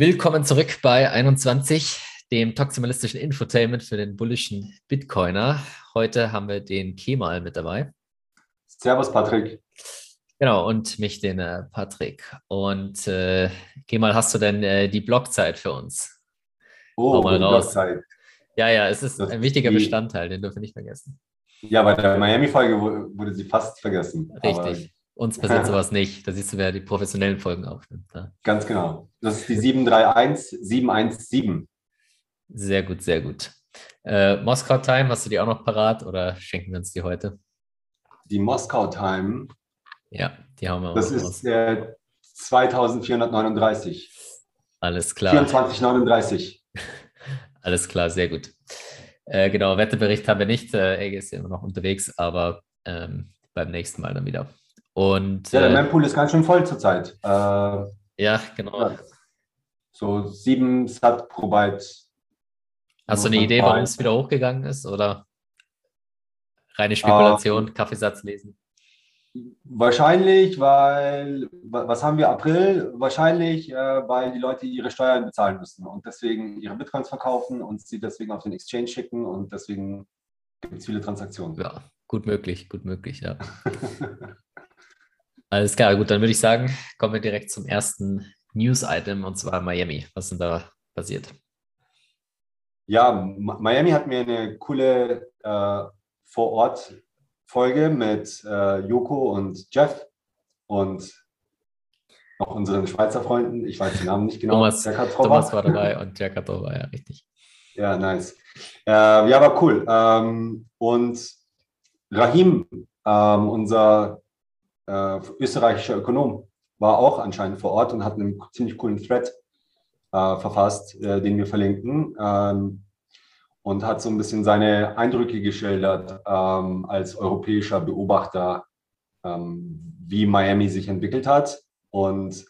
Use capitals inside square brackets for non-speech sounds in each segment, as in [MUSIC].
Willkommen zurück bei 21, dem toximalistischen Infotainment für den bullischen Bitcoiner. Heute haben wir den Kemal mit dabei. Servus, Patrick. Genau, und mich, den äh, Patrick. Und äh, Kemal, hast du denn äh, die Blockzeit für uns? Oh, mal raus. Blockzeit. Ja, ja, es ist das ein wichtiger Bestandteil, den dürfen wir nicht vergessen. Ja, bei der Miami-Folge wurde sie fast vergessen. Richtig. Uns passiert sowas nicht. Da siehst du, wer die professionellen Folgen aufnimmt. Ja. Ganz genau. Das ist die 731 717. Sehr gut, sehr gut. Äh, Moskau Time, hast du die auch noch parat oder schenken wir uns die heute? Die Moskau Time. Ja, die haben wir Das ist äh, 2439. Alles klar. 2439. [LAUGHS] Alles klar, sehr gut. Äh, genau, Wettebericht haben wir nicht. Äh, Ege ist ja immer noch unterwegs, aber ähm, beim nächsten Mal dann wieder. Und, ja, der äh, Mempool ist ganz schön voll zurzeit. Äh, ja, genau. So sieben Sat pro Byte. Hast du eine Idee, warum es wieder hochgegangen ist? Oder reine Spekulation, uh, Kaffeesatz lesen? Wahrscheinlich, weil, was haben wir, April? Wahrscheinlich, äh, weil die Leute ihre Steuern bezahlen müssen und deswegen ihre Bitcoins verkaufen und sie deswegen auf den Exchange schicken und deswegen gibt es viele Transaktionen. Ja, gut möglich, gut möglich, ja. [LAUGHS] Alles klar, gut, dann würde ich sagen, kommen wir direkt zum ersten News-Item und zwar Miami. Was ist denn da passiert? Ja, Miami hat mir eine coole äh, Vor-Ort-Folge mit äh, Joko und Jeff und noch unseren Schweizer Freunden. Ich weiß den Namen nicht genau. Thomas, Thomas war dabei und Jack war ja richtig. Ja, nice. Äh, ja, war cool. Ähm, und Rahim, ähm, unser äh, österreichischer Ökonom, war auch anscheinend vor Ort und hat einen ziemlich coolen Thread äh, verfasst, äh, den wir verlinken. Ähm, und hat so ein bisschen seine Eindrücke geschildert ähm, als europäischer Beobachter, ähm, wie Miami sich entwickelt hat. Und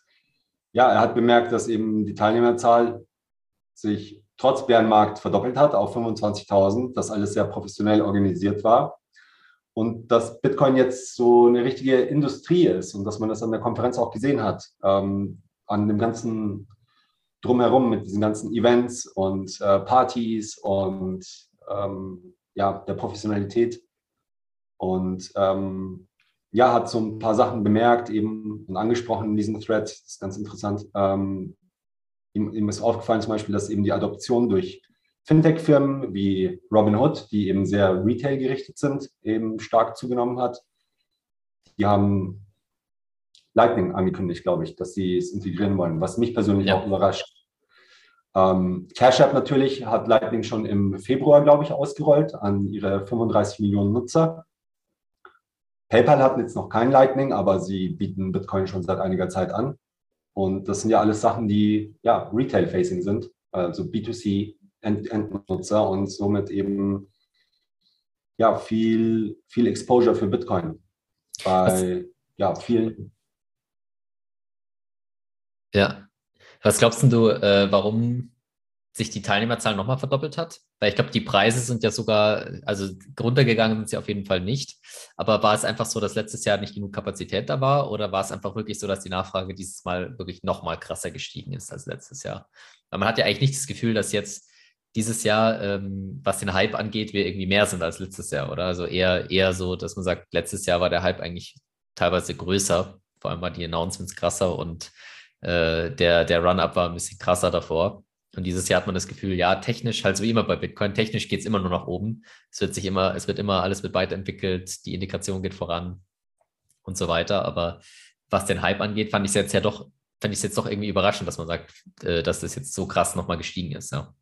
ja, er hat bemerkt, dass eben die Teilnehmerzahl sich trotz Bärenmarkt verdoppelt hat auf 25.000, dass alles sehr professionell organisiert war und dass Bitcoin jetzt so eine richtige Industrie ist und dass man das an der Konferenz auch gesehen hat, ähm, an dem ganzen Drumherum mit diesen ganzen Events und äh, Partys und ähm, ja, der Professionalität. Und ähm, ja, hat so ein paar Sachen bemerkt eben und angesprochen in diesem Thread. Das ist ganz interessant. Ähm, ihm, ihm ist aufgefallen zum Beispiel, dass eben die Adoption durch Fintech-Firmen wie Robinhood, die eben sehr Retail gerichtet sind, eben stark zugenommen hat. Die haben Lightning angekündigt, glaube ich, dass sie es integrieren wollen, was mich persönlich ja. auch überrascht. Ähm, Cash App natürlich hat Lightning schon im Februar, glaube ich, ausgerollt an ihre 35 Millionen Nutzer. PayPal hat jetzt noch kein Lightning, aber sie bieten Bitcoin schon seit einiger Zeit an. Und das sind ja alles Sachen, die ja Retail-facing sind, also B2C End Endnutzer und somit eben ja, viel, viel Exposure für Bitcoin bei ja, vielen. Ja. Was glaubst du, äh, warum sich die Teilnehmerzahl nochmal verdoppelt hat? Weil ich glaube, die Preise sind ja sogar, also runtergegangen sind sie auf jeden Fall nicht. Aber war es einfach so, dass letztes Jahr nicht genug Kapazität da war? Oder war es einfach wirklich so, dass die Nachfrage dieses Mal wirklich nochmal krasser gestiegen ist als letztes Jahr? Weil man hat ja eigentlich nicht das Gefühl, dass jetzt dieses Jahr, ähm, was den Hype angeht, wir irgendwie mehr sind als letztes Jahr, oder? Also eher, eher so, dass man sagt, letztes Jahr war der Hype eigentlich teilweise größer, vor allem waren die Announcements krasser und äh, der, der Run-Up war ein bisschen krasser davor. Und dieses Jahr hat man das Gefühl, ja, technisch, halt so wie immer bei Bitcoin, technisch geht es immer nur nach oben. Es wird sich immer, es wird immer, alles wird weiterentwickelt, die Indikation geht voran und so weiter. Aber was den Hype angeht, fand ich es jetzt ja doch, fand ich jetzt doch irgendwie überraschend, dass man sagt, äh, dass das jetzt so krass nochmal gestiegen ist, ja.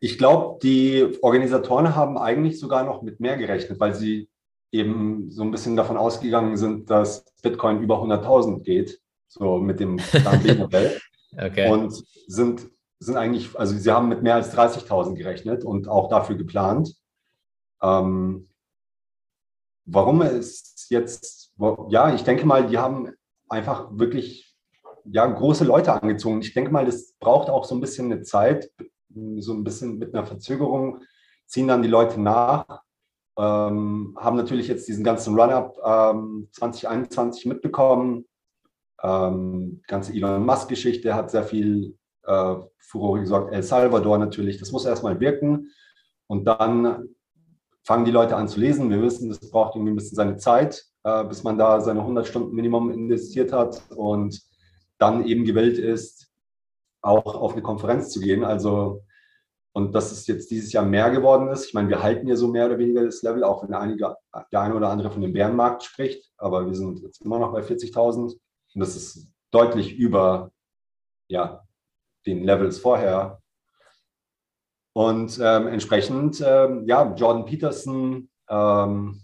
Ich glaube, die Organisatoren haben eigentlich sogar noch mit mehr gerechnet, weil sie eben so ein bisschen davon ausgegangen sind, dass Bitcoin über 100.000 geht, so mit dem Plan-B-Modell. [LAUGHS] okay. Und sind, sind eigentlich, also sie haben mit mehr als 30.000 gerechnet und auch dafür geplant. Ähm, warum es jetzt, ja, ich denke mal, die haben einfach wirklich ja, große Leute angezogen. Ich denke mal, das braucht auch so ein bisschen eine Zeit, so ein bisschen mit einer Verzögerung ziehen dann die Leute nach, ähm, haben natürlich jetzt diesen ganzen Run-Up ähm, 2021 mitbekommen. Ähm, ganze Elon Musk-Geschichte hat sehr viel äh, Furore gesorgt. El Salvador natürlich, das muss erstmal wirken. Und dann fangen die Leute an zu lesen. Wir wissen, das braucht irgendwie ein bisschen seine Zeit, äh, bis man da seine 100 Stunden Minimum investiert hat und dann eben gewillt ist, auch auf eine Konferenz zu gehen. Also, und dass es jetzt dieses Jahr mehr geworden ist. Ich meine, wir halten ja so mehr oder weniger das Level, auch wenn einige, der eine oder andere von dem Bärenmarkt spricht. Aber wir sind jetzt immer noch bei 40.000. Und das ist deutlich über ja, den Levels vorher. Und ähm, entsprechend, ähm, ja, Jordan Peterson ähm,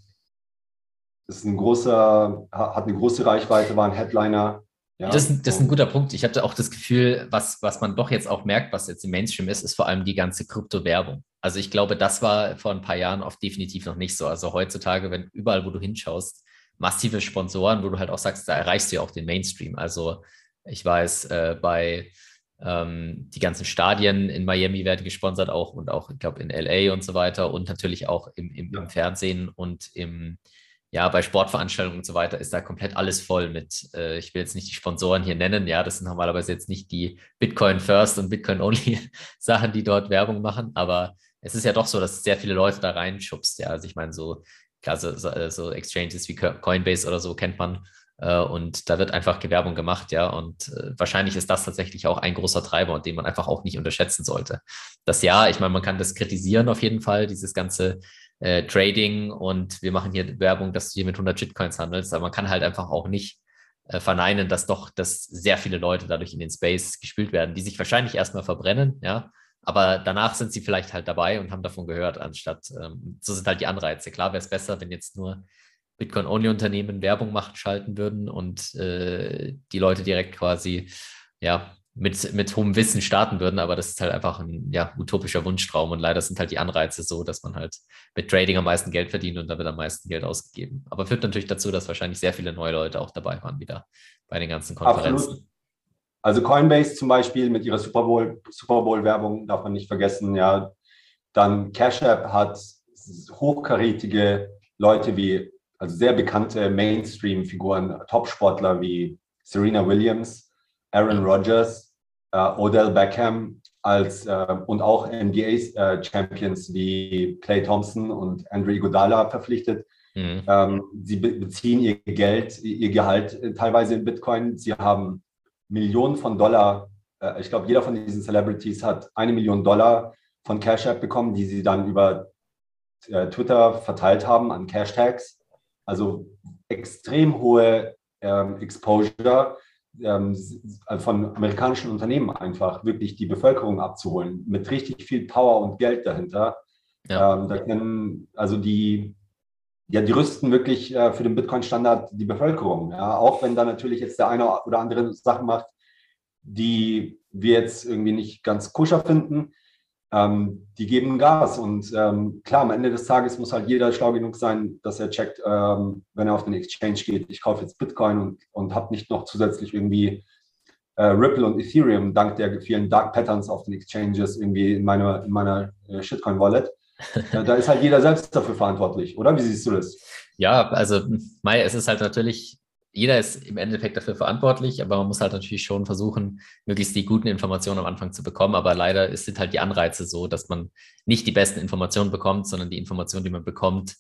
ist ein großer, hat eine große Reichweite, war ein Headliner. Ja, das, das, ist ein guter Punkt. Ich hatte auch das Gefühl, was, was man doch jetzt auch merkt, was jetzt im Mainstream ist, ist vor allem die ganze Kryptowerbung. Also ich glaube, das war vor ein paar Jahren oft definitiv noch nicht so. Also heutzutage, wenn überall, wo du hinschaust, massive Sponsoren, wo du halt auch sagst, da erreichst du ja auch den Mainstream. Also ich weiß, äh, bei ähm, die ganzen Stadien in Miami werden gesponsert auch und auch, ich glaube, in LA und so weiter und natürlich auch im, im, im, Fernsehen und im, ja, bei Sportveranstaltungen und so weiter ist da komplett alles voll mit, äh, ich will jetzt nicht die Sponsoren hier nennen, ja, das sind normalerweise jetzt nicht die Bitcoin First und Bitcoin Only [LAUGHS] Sachen, die dort Werbung machen, aber es ist ja doch so, dass sehr viele Leute da reinschubst, ja, also ich meine, so, klar, so, so Exchanges wie Coinbase oder so kennt man, äh, und da wird einfach Gewerbung gemacht, ja. Und äh, wahrscheinlich ist das tatsächlich auch ein großer Treiber, den man einfach auch nicht unterschätzen sollte. Das ja, ich meine, man kann das kritisieren auf jeden Fall, dieses ganze äh, Trading und wir machen hier Werbung, dass du hier mit 100 Shitcoins handelst, aber man kann halt einfach auch nicht äh, verneinen, dass doch, dass sehr viele Leute dadurch in den Space gespült werden, die sich wahrscheinlich erstmal verbrennen, ja. Aber danach sind sie vielleicht halt dabei und haben davon gehört, anstatt, ähm, so sind halt die Anreize. Klar wäre es besser, wenn jetzt nur Bitcoin-Only-Unternehmen Werbung machen, schalten würden und äh, die Leute direkt quasi ja, mit, mit hohem Wissen starten würden, aber das ist halt einfach ein ja, utopischer Wunschtraum und leider sind halt die Anreize so, dass man halt mit Trading am meisten Geld verdient und da wird am meisten Geld ausgegeben. Aber führt natürlich dazu, dass wahrscheinlich sehr viele neue Leute auch dabei waren wieder bei den ganzen Konferenzen. Absolut. Also Coinbase zum Beispiel mit ihrer Super Bowl, Super Bowl Werbung darf man nicht vergessen, ja. Dann Cash App hat hochkarätige Leute wie also sehr bekannte Mainstream-Figuren, Topsportler wie Serena Williams, Aaron Rodgers, äh, Odell Beckham als äh, und auch NBA-Champions äh, wie Clay Thompson und Andrew Iguodala verpflichtet. Mhm. Ähm, sie be beziehen ihr Geld, ihr Gehalt teilweise in Bitcoin. Sie haben Millionen von Dollar. Ich glaube, jeder von diesen Celebrities hat eine Million Dollar von Cash App bekommen, die sie dann über Twitter verteilt haben an Cash Tags. Also extrem hohe ähm, Exposure ähm, von amerikanischen Unternehmen einfach wirklich die Bevölkerung abzuholen, mit richtig viel Power und Geld dahinter. Ja. Ähm, da können, also die, ja, die rüsten wirklich äh, für den Bitcoin-Standard die Bevölkerung. Ja? Auch wenn da natürlich jetzt der eine oder andere Sachen macht, die wir jetzt irgendwie nicht ganz koscher finden ähm, die geben Gas. Und ähm, klar, am Ende des Tages muss halt jeder schlau genug sein, dass er checkt, ähm, wenn er auf den Exchange geht, ich kaufe jetzt Bitcoin und, und habe nicht noch zusätzlich irgendwie äh, Ripple und Ethereum dank der vielen Dark Patterns auf den Exchanges irgendwie in meiner, in meiner äh, Shitcoin-Wallet. [LAUGHS] äh, da ist halt jeder selbst dafür verantwortlich, oder? Wie siehst du das? Ja, also Mai, es ist halt natürlich jeder ist im Endeffekt dafür verantwortlich, aber man muss halt natürlich schon versuchen, möglichst die guten Informationen am Anfang zu bekommen. Aber leider sind halt die Anreize so, dass man nicht die besten Informationen bekommt, sondern die Informationen, die man bekommt,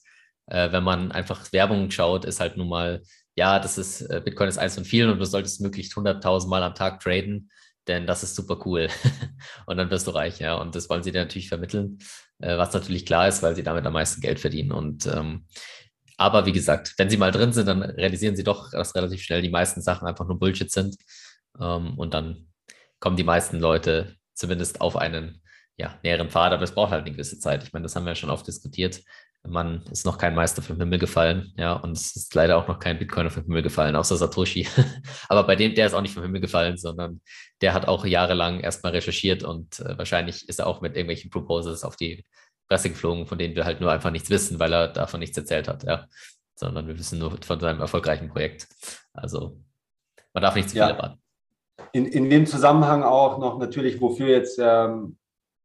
äh, wenn man einfach Werbung schaut, ist halt nun mal, ja, das ist, äh, Bitcoin ist eins von vielen und du solltest möglichst 100.000 Mal am Tag traden, denn das ist super cool. [LAUGHS] und dann wirst du reich, ja. Und das wollen sie dir natürlich vermitteln, äh, was natürlich klar ist, weil sie damit am meisten Geld verdienen. Und ähm, aber wie gesagt, wenn sie mal drin sind, dann realisieren sie doch, dass relativ schnell die meisten Sachen einfach nur Bullshit sind. Ähm, und dann kommen die meisten Leute zumindest auf einen ja, näheren Pfad, aber es braucht halt eine gewisse Zeit. Ich meine, das haben wir ja schon oft diskutiert. Man ist noch kein Meister vom Himmel gefallen, ja, und es ist leider auch noch kein Bitcoiner vom Himmel gefallen, außer Satoshi. [LAUGHS] aber bei dem, der ist auch nicht vom Himmel gefallen, sondern der hat auch jahrelang erstmal recherchiert und äh, wahrscheinlich ist er auch mit irgendwelchen Proposals auf die Presse geflogen, von denen wir halt nur einfach nichts wissen, weil er davon nichts erzählt hat, ja. Sondern wir wissen nur von seinem erfolgreichen Projekt. Also man darf nicht zu viel ja. erwarten. In, in dem Zusammenhang auch noch natürlich, wofür jetzt ähm,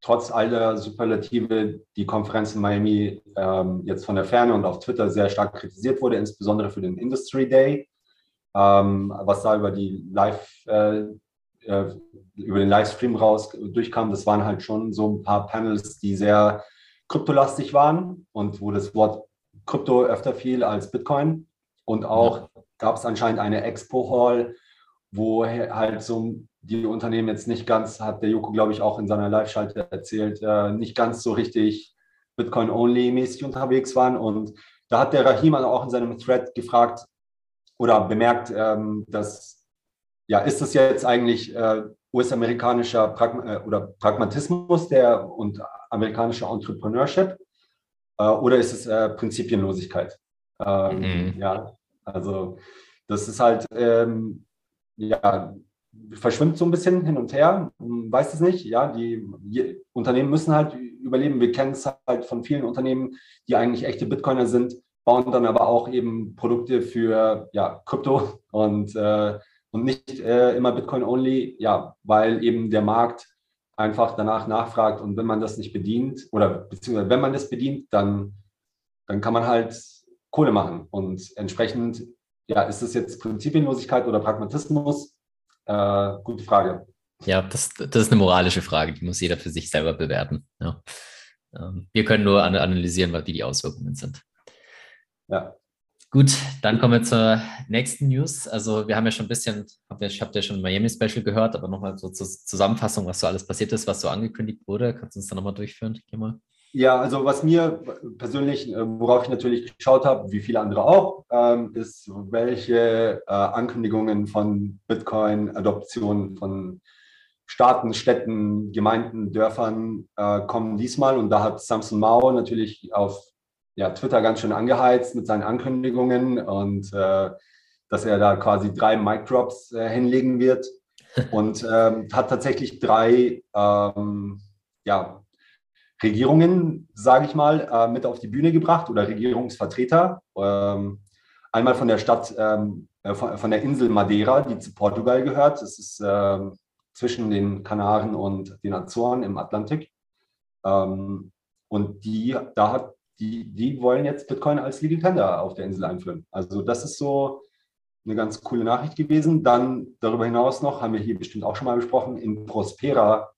trotz aller Superlative die Konferenz in Miami ähm, jetzt von der Ferne und auf Twitter sehr stark kritisiert wurde, insbesondere für den Industry Day, ähm, was da über die Live- äh, äh, über den Livestream raus durchkam, das waren halt schon so ein paar Panels, die sehr kryptolastig waren und wo das Wort Krypto öfter fiel als Bitcoin. Und auch gab es anscheinend eine Expo-Hall, wo halt so die Unternehmen jetzt nicht ganz, hat der Joko, glaube ich, auch in seiner Live-Schalte erzählt, äh, nicht ganz so richtig Bitcoin-only-mäßig unterwegs waren. Und da hat der Rahim auch in seinem Thread gefragt oder bemerkt, ähm, dass, ja, ist das jetzt eigentlich äh, US-amerikanischer Pragma äh, oder Pragmatismus der und amerikanischer Entrepreneurship äh, oder ist es äh, Prinzipienlosigkeit? Ähm, mhm. Ja, also das ist halt, ähm, ja, verschwimmt so ein bisschen hin und her, weiß es nicht. Ja, die, die Unternehmen müssen halt überleben. Wir kennen es halt von vielen Unternehmen, die eigentlich echte Bitcoiner sind, bauen dann aber auch eben Produkte für ja, Krypto und, äh, und nicht äh, immer Bitcoin-only, ja, weil eben der Markt einfach danach nachfragt und wenn man das nicht bedient oder beziehungsweise wenn man das bedient, dann, dann kann man halt Kohle machen und entsprechend, ja, ist es jetzt Prinzipienlosigkeit oder Pragmatismus? Äh, gute Frage. Ja, das, das ist eine moralische Frage, die muss jeder für sich selber bewerten. Ja. Ähm, wir können nur analysieren, wie die Auswirkungen sind. Ja. Gut, dann kommen wir zur nächsten News. Also wir haben ja schon ein bisschen, ich habe ja schon Miami Special gehört, aber nochmal so zur Zusammenfassung, was so alles passiert ist, was so angekündigt wurde. Kannst du uns da nochmal durchführen? Mal. Ja, also was mir persönlich, äh, worauf ich natürlich geschaut habe, wie viele andere auch, ähm, ist, welche äh, Ankündigungen von Bitcoin-Adoption von Staaten, Städten, Gemeinden, Dörfern äh, kommen diesmal. Und da hat Samson Mao natürlich auf ja, Twitter ganz schön angeheizt mit seinen Ankündigungen und äh, dass er da quasi drei Mic Drops äh, hinlegen wird [LAUGHS] und ähm, hat tatsächlich drei ähm, ja, Regierungen, sage ich mal, äh, mit auf die Bühne gebracht oder Regierungsvertreter. Ähm, einmal von der Stadt, ähm, äh, von, von, der Insel Madeira, die zu Portugal gehört. Das ist ähm, zwischen den Kanaren und den Azoren im Atlantik. Ähm, und die, da hat die, die wollen jetzt Bitcoin als Legal Tender auf der Insel einführen. Also das ist so eine ganz coole Nachricht gewesen. Dann darüber hinaus noch, haben wir hier bestimmt auch schon mal besprochen, in Prospera,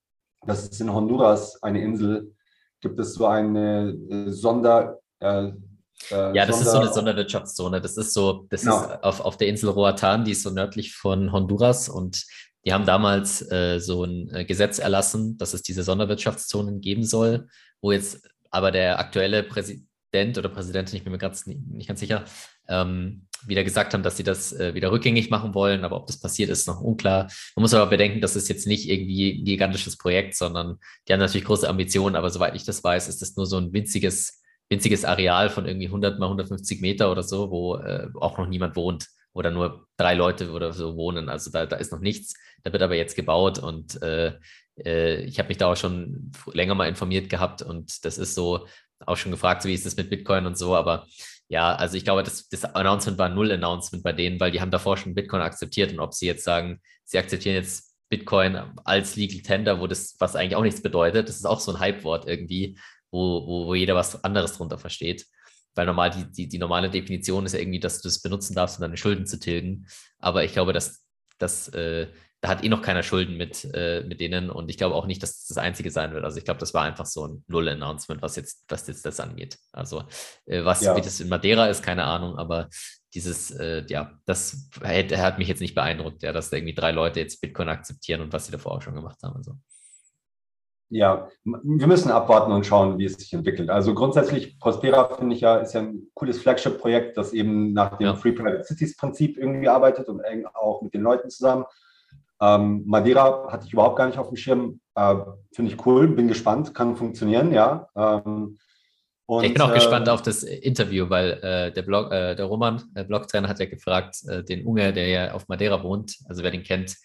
das ist in Honduras eine Insel, gibt es so eine äh, Sonder... Äh, äh, ja, das Sonder ist so eine Sonderwirtschaftszone. Das ist so, das genau. ist auf, auf der Insel Roatan, die ist so nördlich von Honduras und die haben damals äh, so ein äh, Gesetz erlassen, dass es diese Sonderwirtschaftszonen geben soll, wo jetzt aber der aktuelle Präsident oder Präsidentin, ich bin mir ganz, nicht ganz sicher, ähm, wieder gesagt haben, dass sie das äh, wieder rückgängig machen wollen. Aber ob das passiert, ist noch unklar. Man muss aber bedenken, das ist jetzt nicht irgendwie ein gigantisches Projekt, sondern die haben natürlich große Ambitionen. Aber soweit ich das weiß, ist das nur so ein winziges, winziges Areal von irgendwie 100 mal 150 Meter oder so, wo äh, auch noch niemand wohnt oder nur drei Leute oder so wohnen. Also da, da ist noch nichts. Da wird aber jetzt gebaut und äh, äh, ich habe mich da auch schon länger mal informiert gehabt und das ist so auch schon gefragt, so wie ist das mit Bitcoin und so, aber ja, also ich glaube, das, das Announcement war null Announcement bei denen, weil die haben davor schon Bitcoin akzeptiert und ob sie jetzt sagen, sie akzeptieren jetzt Bitcoin als Legal Tender, wo das, was eigentlich auch nichts bedeutet, das ist auch so ein Hype-Wort irgendwie, wo, wo, wo jeder was anderes drunter versteht. Weil normal die, die, die normale Definition ist ja irgendwie, dass du das benutzen darfst, um deine Schulden zu tilgen. Aber ich glaube, dass, dass äh, da hat eh noch keiner Schulden mit, äh, mit denen und ich glaube auch nicht, dass das das Einzige sein wird. Also ich glaube, das war einfach so ein Null-Announcement, was jetzt, was jetzt das angeht. Also äh, was ja. wie das in Madeira ist, keine Ahnung, aber dieses, äh, ja, das hat, hat, mich jetzt nicht beeindruckt, ja, dass da irgendwie drei Leute jetzt Bitcoin akzeptieren und was sie davor auch schon gemacht haben. Also. Ja, wir müssen abwarten und schauen, wie es sich entwickelt. Also grundsätzlich, Prospera finde ich ja, ist ja ein cooles Flagship-Projekt, das eben nach dem ja. Free Private Cities Prinzip irgendwie arbeitet und eng auch mit den Leuten zusammen. Ähm, Madeira hatte ich überhaupt gar nicht auf dem Schirm. Äh, Finde ich cool, bin gespannt, kann funktionieren, ja. Ähm, und, ich bin auch äh, gespannt auf das Interview, weil äh, der, Blog, äh, der Roman, der Blogtrainer, hat ja gefragt, äh, den Unge, der ja auf Madeira wohnt, also wer den kennt,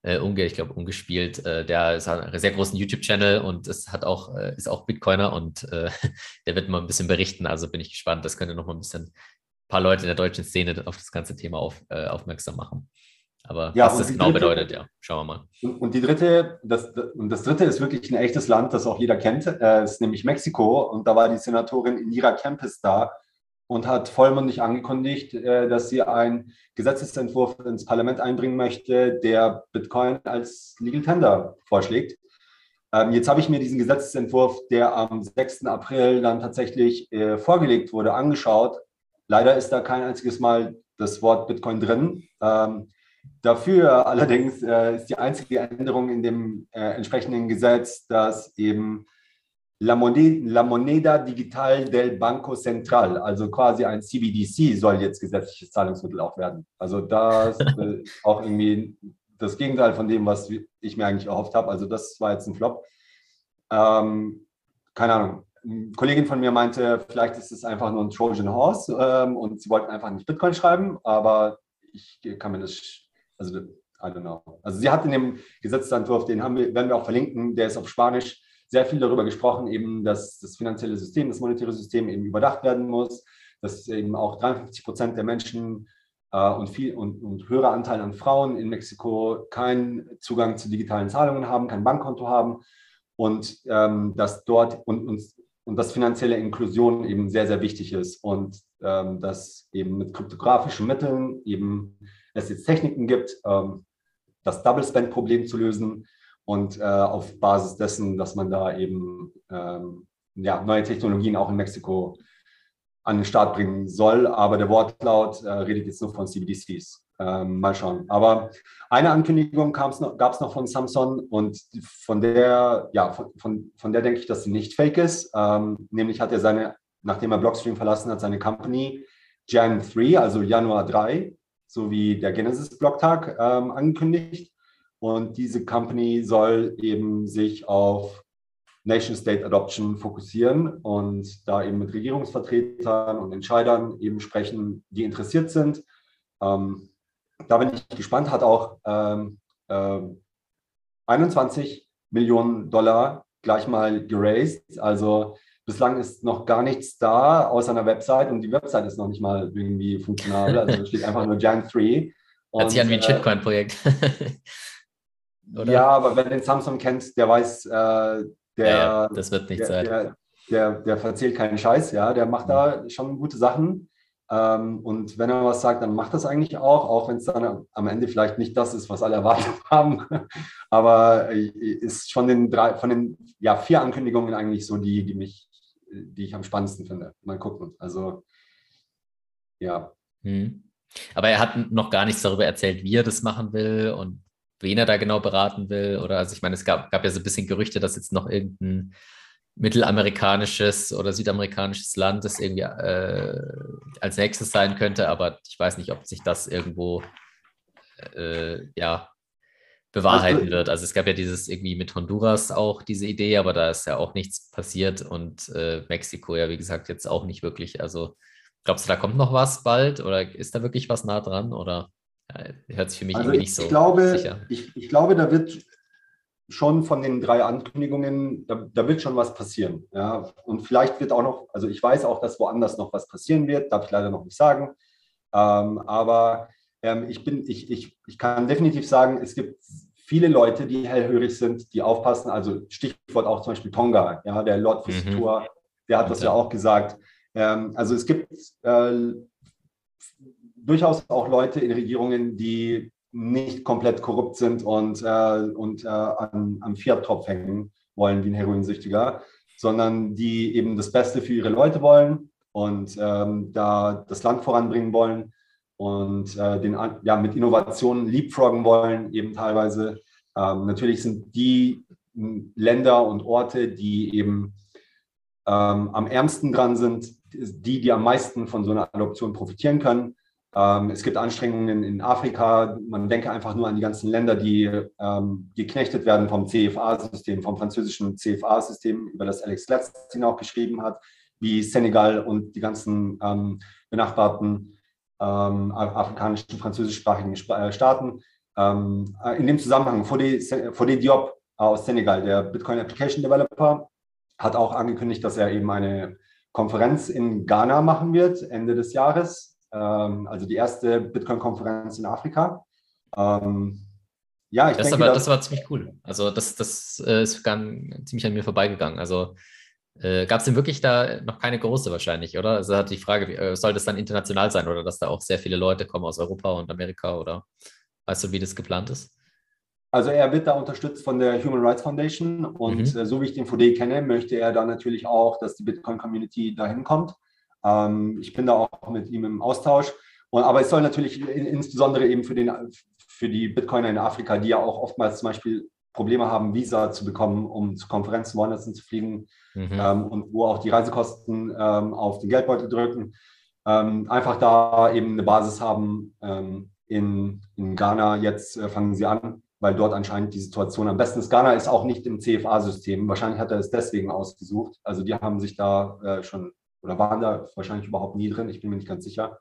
äh, Unge, ich glaube, umgespielt, äh, der hat einen sehr großen YouTube-Channel und es hat auch, ist auch Bitcoiner und [LAUGHS] der wird mal ein bisschen berichten. Also bin ich gespannt. Das könnte noch mal ein bisschen ein paar Leute in der deutschen Szene auf das ganze Thema auf, aufmerksam machen. Aber ja, was das genau dritte, bedeutet, ja, schauen wir mal. Und, und die dritte, das, und das dritte ist wirklich ein echtes Land, das auch jeder kennt, äh, ist nämlich Mexiko. Und da war die Senatorin Indira Kempis da. und hat vollmundig angekündigt, äh, dass sie einen Gesetzesentwurf ins Parlament einbringen möchte, der Bitcoin als Legal Tender vorschlägt. Ähm, jetzt habe ich mir diesen Gesetzesentwurf, der am 6. April dann tatsächlich äh, vorgelegt wurde, angeschaut. Leider ist da kein einziges Mal das Wort Bitcoin drin. Ähm, dafür allerdings äh, ist die einzige Änderung in dem entsprechenden Gesetz, dass eben La Moneda, La Moneda, Digital del Banco Central, also quasi ein CBDC, soll jetzt gesetzliches Zahlungsmittel auch werden. Also das [LAUGHS] äh, auch irgendwie das Gegenteil von dem, was ich mir eigentlich erhofft habe. Also das war jetzt ein Flop. Ähm, keine Ahnung. Eine Kollegin von mir meinte, vielleicht ist es einfach nur ein Trojan Horse ähm, und sie wollten einfach nicht Bitcoin schreiben, aber ich kann mir das, also I don't know. Also sie hat in dem Gesetzentwurf, den haben wir, werden wir auch verlinken, der ist auf Spanisch sehr viel darüber gesprochen, eben, dass das finanzielle System, das monetäre System eben überdacht werden muss, dass eben auch 53 Prozent der Menschen äh, und, viel, und, und höherer Anteil an Frauen in Mexiko keinen Zugang zu digitalen Zahlungen haben, kein Bankkonto haben und ähm, dass dort und, und, und dass finanzielle Inklusion eben sehr, sehr wichtig ist und ähm, dass eben mit kryptografischen Mitteln eben es jetzt Techniken gibt, ähm, das Double Spend Problem zu lösen, und äh, auf Basis dessen, dass man da eben ähm, ja, neue Technologien auch in Mexiko an den Start bringen soll. Aber der Wortlaut äh, redet jetzt nur von CBDCs. Ähm, mal schauen. Aber eine Ankündigung gab es noch, von Samsung und von der, ja, von, von, von der denke ich, dass sie nicht fake ist. Ähm, nämlich hat er seine, nachdem er Blockstream verlassen hat, seine Company Jan 3, also Januar 3, sowie der Genesis-Blocktag ähm, angekündigt. Und diese Company soll eben sich auf Nation-State-Adoption fokussieren und da eben mit Regierungsvertretern und Entscheidern eben sprechen, die interessiert sind. Ähm, da bin ich gespannt, hat auch ähm, äh, 21 Millionen Dollar gleich mal geraced. Also bislang ist noch gar nichts da außer einer Website und die Website ist noch nicht mal irgendwie funktional. Also steht einfach nur Giant 3. Hört sich an wie ein äh, Shitcoin-Projekt. [LAUGHS] Ja, aber wer den Samsung kennt, der weiß, äh, der, ja, ja, das wird nicht der, sein. Der, der, der, verzählt keinen Scheiß, ja, der macht da schon gute Sachen. Ähm, und wenn er was sagt, dann macht das eigentlich auch, auch wenn es dann am Ende vielleicht nicht das ist, was alle [LAUGHS] erwartet haben. Aber äh, ist schon den drei, von den ja, vier Ankündigungen eigentlich so die, die mich, die ich am spannendsten finde. Mal gucken. Also ja. Hm. Aber er hat noch gar nichts darüber erzählt, wie er das machen will und wen er da genau beraten will. Oder also ich meine, es gab, gab ja so ein bisschen Gerüchte, dass jetzt noch irgendein mittelamerikanisches oder südamerikanisches Land das irgendwie äh, als nächstes sein könnte, aber ich weiß nicht, ob sich das irgendwo äh, ja bewahrheiten also, wird. Also es gab ja dieses irgendwie mit Honduras auch diese Idee, aber da ist ja auch nichts passiert und äh, Mexiko ja wie gesagt jetzt auch nicht wirklich. Also glaubst du, da kommt noch was bald oder ist da wirklich was nah dran oder? hört sich für mich also irgendwie nicht so ich glaube, sicher. Ich, ich glaube, da wird schon von den drei Ankündigungen, da, da, wird schon was passieren. Ja? Und vielleicht wird auch noch, also ich weiß auch, dass woanders noch was passieren wird, darf ich leider noch nicht sagen. Ähm, aber ähm, ich, bin, ich, ich, ich kann definitiv sagen, es gibt viele Leute, die hellhörig sind, die aufpassen. Also Stichwort auch zum Beispiel Tonga, ja, der Lord Fusitor, mhm. der hat das ja auch gesagt. Ähm, also es gibt äh, durchaus auch Leute in Regierungen, die nicht komplett korrupt sind und, äh, und äh, an, am Fiat-Tropf hängen wollen wie ein Heroinsüchtiger, sondern die eben das Beste für ihre Leute wollen und ähm, da das Land voranbringen wollen und äh, den, ja, mit Innovationen leapfroggen wollen, eben teilweise. Ähm, natürlich sind die Länder und Orte, die eben ähm, am ärmsten dran sind, die, die am meisten von so einer Adoption profitieren können. Ähm, es gibt Anstrengungen in Afrika. Man denke einfach nur an die ganzen Länder, die ähm, geknechtet werden vom CFA-System, vom französischen CFA-System, über das Alex Letztin auch geschrieben hat, wie Senegal und die ganzen ähm, benachbarten ähm, afrikanischen, französischsprachigen äh, Staaten. Ähm, äh, in dem Zusammenhang, Fode, Fode Diop aus Senegal, der Bitcoin Application Developer, hat auch angekündigt, dass er eben eine Konferenz in Ghana machen wird, Ende des Jahres, ähm, also die erste Bitcoin-Konferenz in Afrika. Ähm, ja, ich das denke, aber, das war ziemlich cool. Also das, das äh, ist ziemlich an mir vorbeigegangen. Also Äh, Gab es denn wirklich da noch keine große wahrscheinlich, oder? Also hat die Frage, äh, soll das dann international sein oder dass da auch sehr viele Leute kommen aus Europa und Amerika oder weißt du, wie das geplant ist? Also er wird da unterstützt von der Human Rights Foundation und mhm. äh, so wie ich den VD kenne, möchte er dann natürlich auch, dass die Bitcoin-Community dahin kommt. Ähm, ich bin da auch mit ihm im Austausch. Und, aber es soll natürlich in, insbesondere eben für, den, für die Bitcoiner in Afrika, die ja auch oftmals zum Beispiel Probleme haben, Visa zu bekommen, um zu Konferenzen woanders zu fliegen mhm. ähm, und wo auch die Reisekosten ähm, auf den Geldbeutel drücken, ähm, einfach da eben eine Basis haben. Ähm, in, in Ghana jetzt äh, fangen sie an, weil dort anscheinend die Situation am besten ist. Ghana ist auch nicht im CFA-System. Wahrscheinlich hat er es deswegen ausgesucht. Also die haben sich da äh, schon oder waren da wahrscheinlich überhaupt nie drin. Ich bin mir nicht ganz sicher.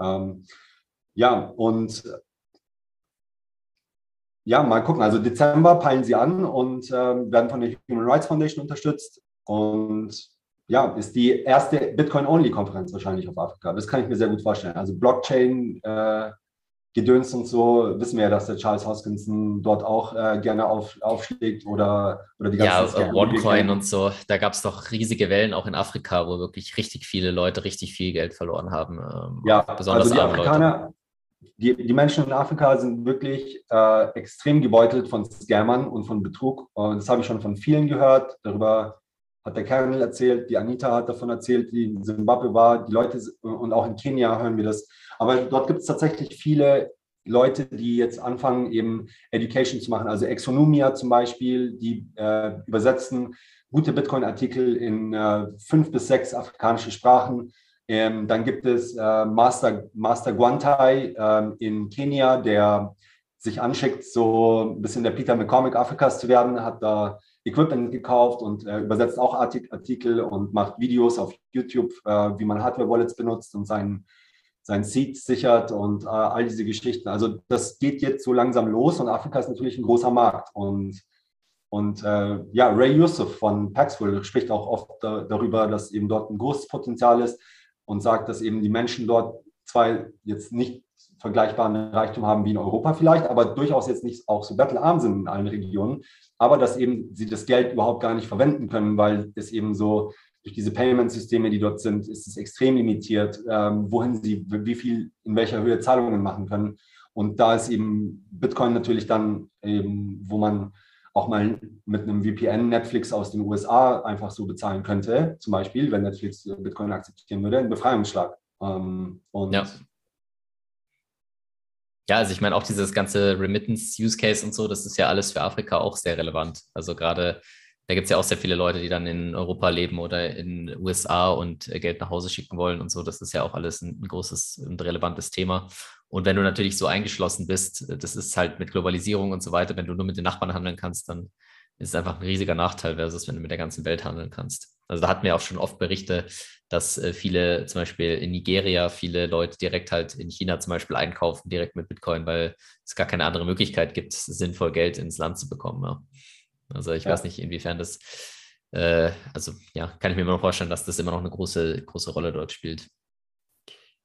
Ähm, ja, und ja, mal gucken. Also Dezember peilen sie an und ähm, werden von der Human Rights Foundation unterstützt. Und ja, ist die erste Bitcoin-Only-Konferenz wahrscheinlich auf Afrika. Das kann ich mir sehr gut vorstellen. Also Blockchain, äh, Gedöns und so, wissen wir ja, dass der Charles Hoskinson dort auch äh, gerne auf, aufschlägt oder, oder die ganzen Ja, OneCoin und so, da gab es doch riesige Wellen auch in Afrika, wo wirklich richtig viele Leute richtig viel Geld verloren haben. Ähm, ja, besonders also die Afrikaner, Leute die, die Menschen in Afrika sind wirklich äh, extrem gebeutelt von Scammern und von Betrug. Und das habe ich schon von vielen gehört. Darüber hat der Kernel erzählt, die Anita hat davon erzählt, die in Zimbabwe war, die Leute und auch in Kenia hören wir das. Aber dort gibt es tatsächlich viele Leute, die jetzt anfangen, eben Education zu machen. Also Exonomia zum Beispiel, die äh, übersetzen gute Bitcoin-Artikel in äh, fünf bis sechs afrikanische Sprachen ähm, dann gibt es äh, Master, Master Guantai ähm, in Kenia, der sich anschickt, so ein bisschen der Peter McCormick Afrikas zu werden, hat da Equipment gekauft und äh, übersetzt auch Artikel und macht Videos auf YouTube, äh, wie man Hardware-Wallets benutzt und seinen, sein Seed sichert und äh, all diese Geschichten. Also das geht jetzt so langsam los und Afrika ist natürlich ein großer Markt. Und, und äh, ja, Ray Yusuf von Paxful spricht auch oft da, darüber, dass eben dort ein großes Potenzial ist und sagt, dass eben die Menschen dort zwar jetzt nicht vergleichbaren Reichtum haben wie in Europa vielleicht, aber durchaus jetzt nicht auch so bettelarm sind in allen Regionen, aber dass eben sie das Geld überhaupt gar nicht verwenden können, weil es eben so durch diese Payment-Systeme, die dort sind, ist es extrem limitiert, ähm, wohin sie, wie viel, in welcher Höhe Zahlungen machen können. Und da ist eben Bitcoin natürlich dann eben, wo man auch mal mit einem VPN Netflix aus den USA einfach so bezahlen könnte, zum Beispiel, wenn Netflix Bitcoin akzeptieren würde, ein Befreiungsschlag. Ähm, und ja. Ja, also ich meine auch dieses ganze Remittance-Use-Case und so, das ist ja alles für Afrika auch sehr relevant. Also gerade, da gibt es ja auch sehr viele Leute, die dann in Europa leben oder in USA und Geld nach Hause schicken wollen und so. Das ist ja auch alles ein großes und relevantes Thema. Und wenn du natürlich so eingeschlossen bist, äh, das ist halt mit Globalisierung und so weiter, wenn du nur mit den Nachbarn handeln kannst, dann ist es einfach ein riesiger Nachteil versus wenn du mit der ganzen Welt handeln kannst. Also da hatten wir auch schon oft Berichte, dass äh, viele, zum Beispiel in Nigeria, viele Leute direkt halt in China zum Beispiel einkaufen, direkt mit Bitcoin, weil es gar keine andere Möglichkeit gibt, sinnvoll Geld ins Land zu bekommen. Ja. Also ich ja. weiß nicht, inwiefern das, äh, also ja, kann ich mir immer noch vorstellen, dass das immer noch eine große, große Rolle dort spielt.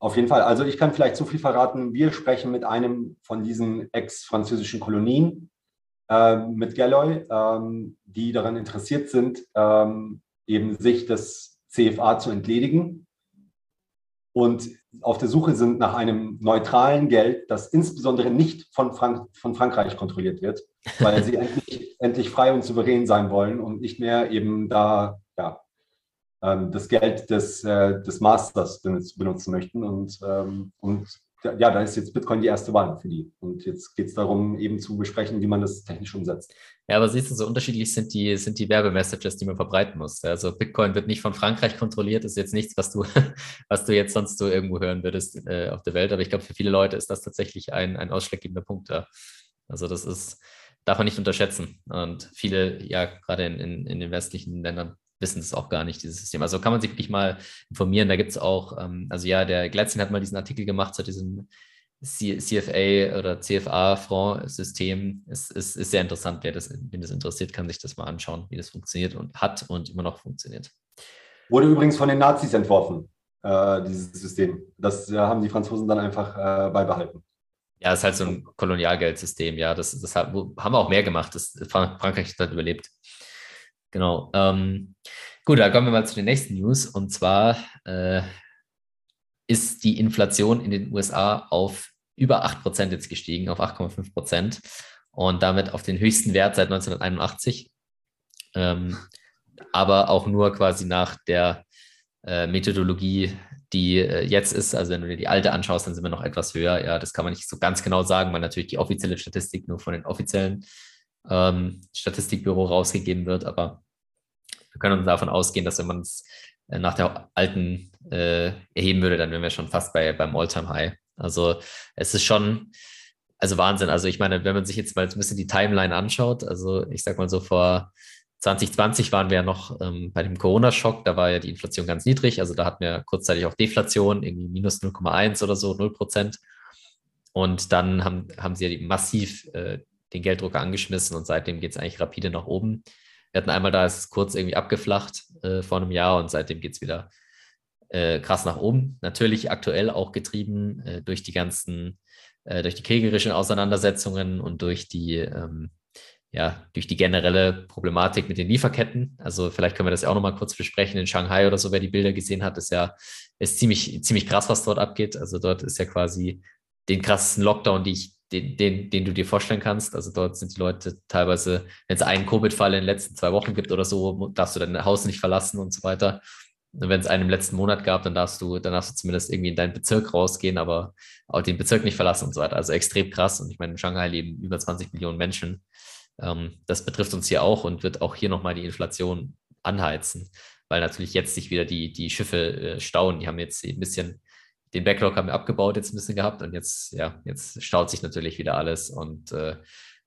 Auf jeden Fall. Also ich kann vielleicht so viel verraten. Wir sprechen mit einem von diesen ex-französischen Kolonien, äh, mit Galloy, ähm, die daran interessiert sind, ähm, eben sich des CFA zu entledigen und auf der Suche sind nach einem neutralen Geld, das insbesondere nicht von, Frank von Frankreich kontrolliert wird, weil sie [LAUGHS] endlich, endlich frei und souverän sein wollen und nicht mehr eben da ja, das Geld des, äh, des Masters benutzen möchten. Und, ähm, und ja, da ist jetzt Bitcoin die erste Wahl für die. Und jetzt geht es darum, eben zu besprechen, wie man das technisch umsetzt. Ja, aber siehst du, so unterschiedlich sind die, sind die Werbemessages, die man verbreiten muss. Also Bitcoin wird nicht von Frankreich kontrolliert, ist jetzt nichts, was du, [LAUGHS] was du jetzt sonst so irgendwo hören würdest äh, auf der Welt. Aber ich glaube, für viele Leute ist das tatsächlich ein, ein ausschlaggebender Punkt da. Also das ist, darf man nicht unterschätzen. Und viele, ja, gerade in, in, in den westlichen Ländern wissen es auch gar nicht, dieses System. Also kann man sich wirklich mal informieren. Da gibt es auch, ähm, also ja, der Gleitzin hat mal diesen Artikel gemacht zu diesem CFA oder CFA-Fonds-System. Es ist, ist, sehr interessant. Wer das, wen das interessiert, kann sich das mal anschauen, wie das funktioniert und hat und immer noch funktioniert. Wurde übrigens von den Nazis entworfen, äh, dieses System. Das äh, haben die Franzosen dann einfach äh, beibehalten. Ja, es ist halt so ein Kolonialgeldsystem. Ja, das, das haben wir auch mehr gemacht. Das, Frankreich hat überlebt. Genau. Ähm, Gut, dann kommen wir mal zu den nächsten News. Und zwar äh, ist die Inflation in den USA auf über 8% jetzt gestiegen, auf 8,5% und damit auf den höchsten Wert seit 1981. Ähm, aber auch nur quasi nach der äh, Methodologie, die äh, jetzt ist. Also wenn du dir die alte anschaust, dann sind wir noch etwas höher. Ja, das kann man nicht so ganz genau sagen, weil natürlich die offizielle Statistik nur von den offiziellen ähm, Statistikbüro rausgegeben wird. Aber wir können uns davon ausgehen, dass wenn man es äh, nach der alten äh, erheben würde, dann wären wir schon fast bei, beim All-Time-High. Also es ist schon, also Wahnsinn. Also ich meine, wenn man sich jetzt mal ein bisschen die Timeline anschaut, also ich sag mal so vor 2020 waren wir ja noch ähm, bei dem Corona-Schock, da war ja die Inflation ganz niedrig, also da hatten wir kurzzeitig auch Deflation, irgendwie minus 0,1 oder so, 0 Prozent. Und dann haben, haben sie ja massiv äh, den Gelddrucker angeschmissen und seitdem geht es eigentlich rapide nach oben. Wir hatten einmal da, ist es kurz irgendwie abgeflacht äh, vor einem Jahr und seitdem geht es wieder äh, krass nach oben. Natürlich aktuell auch getrieben äh, durch die ganzen, äh, durch die kriegerischen Auseinandersetzungen und durch die, ähm, ja, durch die generelle Problematik mit den Lieferketten. Also vielleicht können wir das ja auch nochmal kurz besprechen. In Shanghai oder so, wer die Bilder gesehen hat, ist ja ist ziemlich, ziemlich krass, was dort abgeht. Also dort ist ja quasi den krassesten Lockdown, die ich, den, den, den du dir vorstellen kannst. Also dort sind die Leute teilweise, wenn es einen Covid-Fall in den letzten zwei Wochen gibt oder so, darfst du dein Haus nicht verlassen und so weiter wenn es einen im letzten Monat gab, dann darfst du, dann darfst du zumindest irgendwie in deinen Bezirk rausgehen, aber auch den Bezirk nicht verlassen und so weiter. Also extrem krass. Und ich meine, in Shanghai leben über 20 Millionen Menschen. Ähm, das betrifft uns hier auch und wird auch hier nochmal die Inflation anheizen, weil natürlich jetzt sich wieder die, die Schiffe äh, stauen. Die haben jetzt ein bisschen, den Backlog haben wir abgebaut jetzt ein bisschen gehabt und jetzt, ja, jetzt staut sich natürlich wieder alles und äh,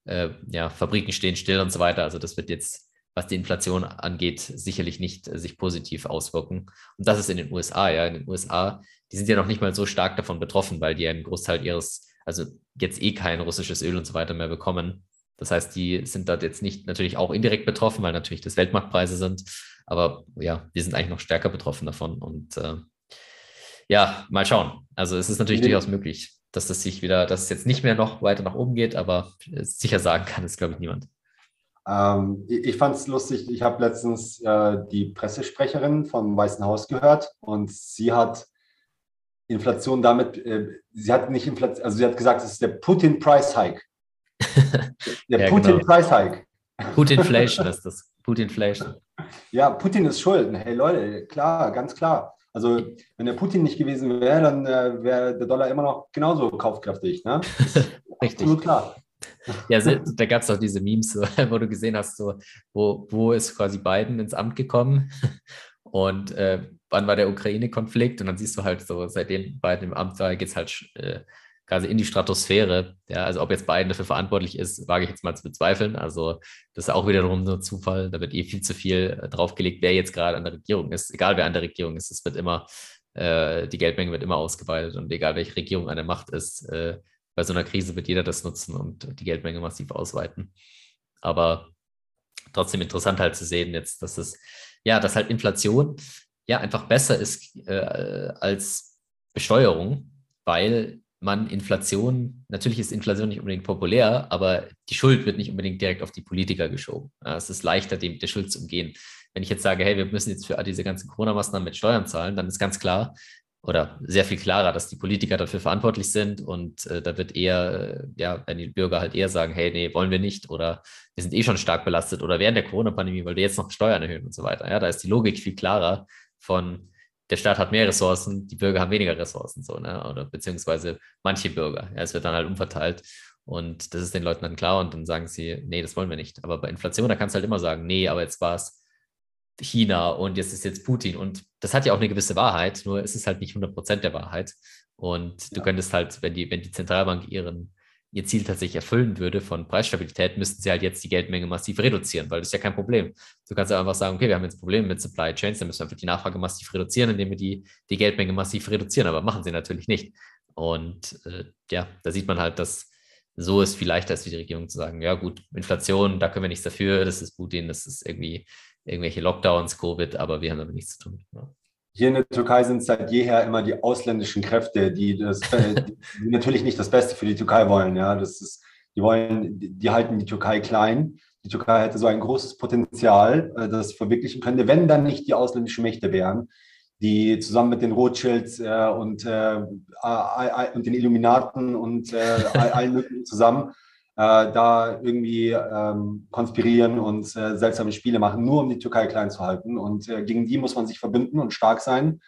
äh, ja, Fabriken stehen still und so weiter. Also das wird jetzt was die Inflation angeht, sicherlich nicht äh, sich positiv auswirken. Und das ist in den USA, ja. In den USA, die sind ja noch nicht mal so stark davon betroffen, weil die einen Großteil ihres, also jetzt eh kein russisches Öl und so weiter mehr bekommen. Das heißt, die sind dort jetzt nicht natürlich auch indirekt betroffen, weil natürlich das Weltmarktpreise sind. Aber ja, die sind eigentlich noch stärker betroffen davon. Und äh, ja, mal schauen. Also es ist natürlich ja. durchaus möglich, dass das sich wieder, dass es jetzt nicht mehr noch weiter nach oben geht, aber sicher sagen kann es, glaube ich, niemand. Ähm, ich fand es lustig, ich habe letztens äh, die Pressesprecherin vom Weißen Haus gehört und sie hat Inflation damit, äh, sie hat nicht Inflation, also sie hat gesagt, es ist der Putin Price Hike. [LAUGHS] Der ja, Putin genau. Price Hike. Putinflation ist das. Putinflation. Ja, Putin ist schuld. Hey Leute, klar, ganz klar. Also wenn der Putin nicht gewesen wäre, dann äh, wäre der Dollar immer noch genauso kaufkräftig. Ne? [LAUGHS] Richtig. Absolut klar. Ja, da gab es auch diese Memes, [LAUGHS] wo du gesehen hast, so, wo, wo ist quasi Biden ins Amt gekommen [LAUGHS] und äh, wann war der Ukraine-Konflikt und dann siehst du halt so, seitdem Biden im Amt war, geht es halt äh, quasi in die Stratosphäre. Ja, also ob jetzt Biden dafür verantwortlich ist, wage ich jetzt mal zu bezweifeln. Also das ist auch wiederum nur Zufall. Da wird eh viel zu viel äh, draufgelegt, wer jetzt gerade an der Regierung ist. Egal wer an der Regierung ist, es wird immer, äh, die Geldmenge wird immer ausgeweitet und egal welche Regierung an der Macht ist, äh, bei so einer Krise wird jeder das nutzen und die Geldmenge massiv ausweiten. Aber trotzdem interessant halt zu sehen jetzt, dass es, ja, dass halt Inflation ja einfach besser ist äh, als Besteuerung, weil man Inflation, natürlich ist Inflation nicht unbedingt populär, aber die Schuld wird nicht unbedingt direkt auf die Politiker geschoben. Es ist leichter, dem der Schuld zu umgehen. Wenn ich jetzt sage, hey, wir müssen jetzt für diese ganzen Corona-Maßnahmen mit Steuern zahlen, dann ist ganz klar, oder sehr viel klarer, dass die Politiker dafür verantwortlich sind und äh, da wird eher, äh, ja, wenn die Bürger halt eher sagen, hey, nee, wollen wir nicht oder wir sind eh schon stark belastet oder während der Corona-Pandemie, weil wir jetzt noch Steuern erhöhen und so weiter. Ja, da ist die Logik viel klarer von der Staat hat mehr Ressourcen, die Bürger haben weniger Ressourcen, so, ne? Oder beziehungsweise manche Bürger. Ja, es wird dann halt umverteilt. Und das ist den Leuten dann klar und dann sagen sie, nee, das wollen wir nicht. Aber bei Inflation, da kannst du halt immer sagen, nee, aber jetzt war es China und jetzt ist jetzt Putin. Und das hat ja auch eine gewisse Wahrheit, nur es ist halt nicht 100% der Wahrheit. Und ja. du könntest halt, wenn die, wenn die Zentralbank ihren, ihr Ziel tatsächlich erfüllen würde von Preisstabilität, müssten sie halt jetzt die Geldmenge massiv reduzieren, weil das ist ja kein Problem. Du kannst ja einfach sagen, okay, wir haben jetzt Probleme mit Supply Chains, dann müssen wir einfach die Nachfrage massiv reduzieren, indem wir die, die Geldmenge massiv reduzieren, aber machen sie natürlich nicht. Und äh, ja, da sieht man halt, dass so ist viel leichter ist für die Regierung zu sagen, ja gut, Inflation, da können wir nichts dafür, das ist Putin, das ist irgendwie irgendwelche Lockdowns, Covid, aber wir haben damit nichts zu tun. Ja. Hier in der Türkei sind es seit jeher immer die ausländischen Kräfte, die, das, die natürlich nicht das Beste für die Türkei wollen. Ja, das ist, die wollen, die halten die Türkei klein. die Türkei hätte so ein großes Potenzial, äh, das verwirklichen könnte, wenn dann nicht die ausländischen Mächte wären, die zusammen mit den Rothschilds äh, und, äh, und den Illuminaten und äh, allen möglichen zusammen äh, da irgendwie ähm, konspirieren und äh, seltsame Spiele machen, nur um die Türkei klein zu halten. Und gegen die muss man sich verbünden und stark sein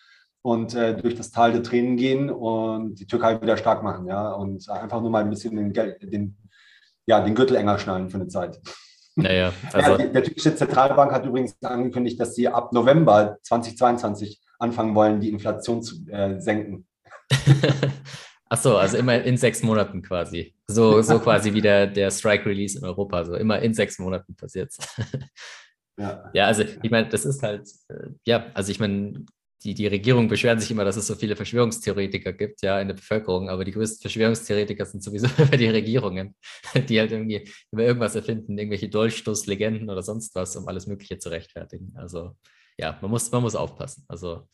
und durch das Tal der Tränen gehen und die Türkei wieder stark machen. Ja? Und einfach nur mal ein bisschen den, den, ja, den Gürtel enger schnallen für eine Zeit. Naja, [LAUGHS] also ja, der türkische Zentralbank hat übrigens angekündigt, dass sie ab November 2022 anfangen wollen, die Inflation zu äh, senken. [LAUGHS] Ach so, also immer in sechs Monaten quasi. So, so [LAUGHS] quasi wie der, der Strike-Release in Europa. So immer in sechs Monaten passiert ja. [LAUGHS] ja, also ich meine, das ist halt, äh, ja, also ich meine, die, die Regierung beschweren sich immer, dass es so viele Verschwörungstheoretiker gibt, ja, in der Bevölkerung, aber die größten Verschwörungstheoretiker sind sowieso [LAUGHS] über die Regierungen, die halt irgendwie über irgendwas erfinden, irgendwelche Dolchstoßlegenden oder sonst was, um alles Mögliche zu rechtfertigen. Also ja, man muss, man muss aufpassen. Also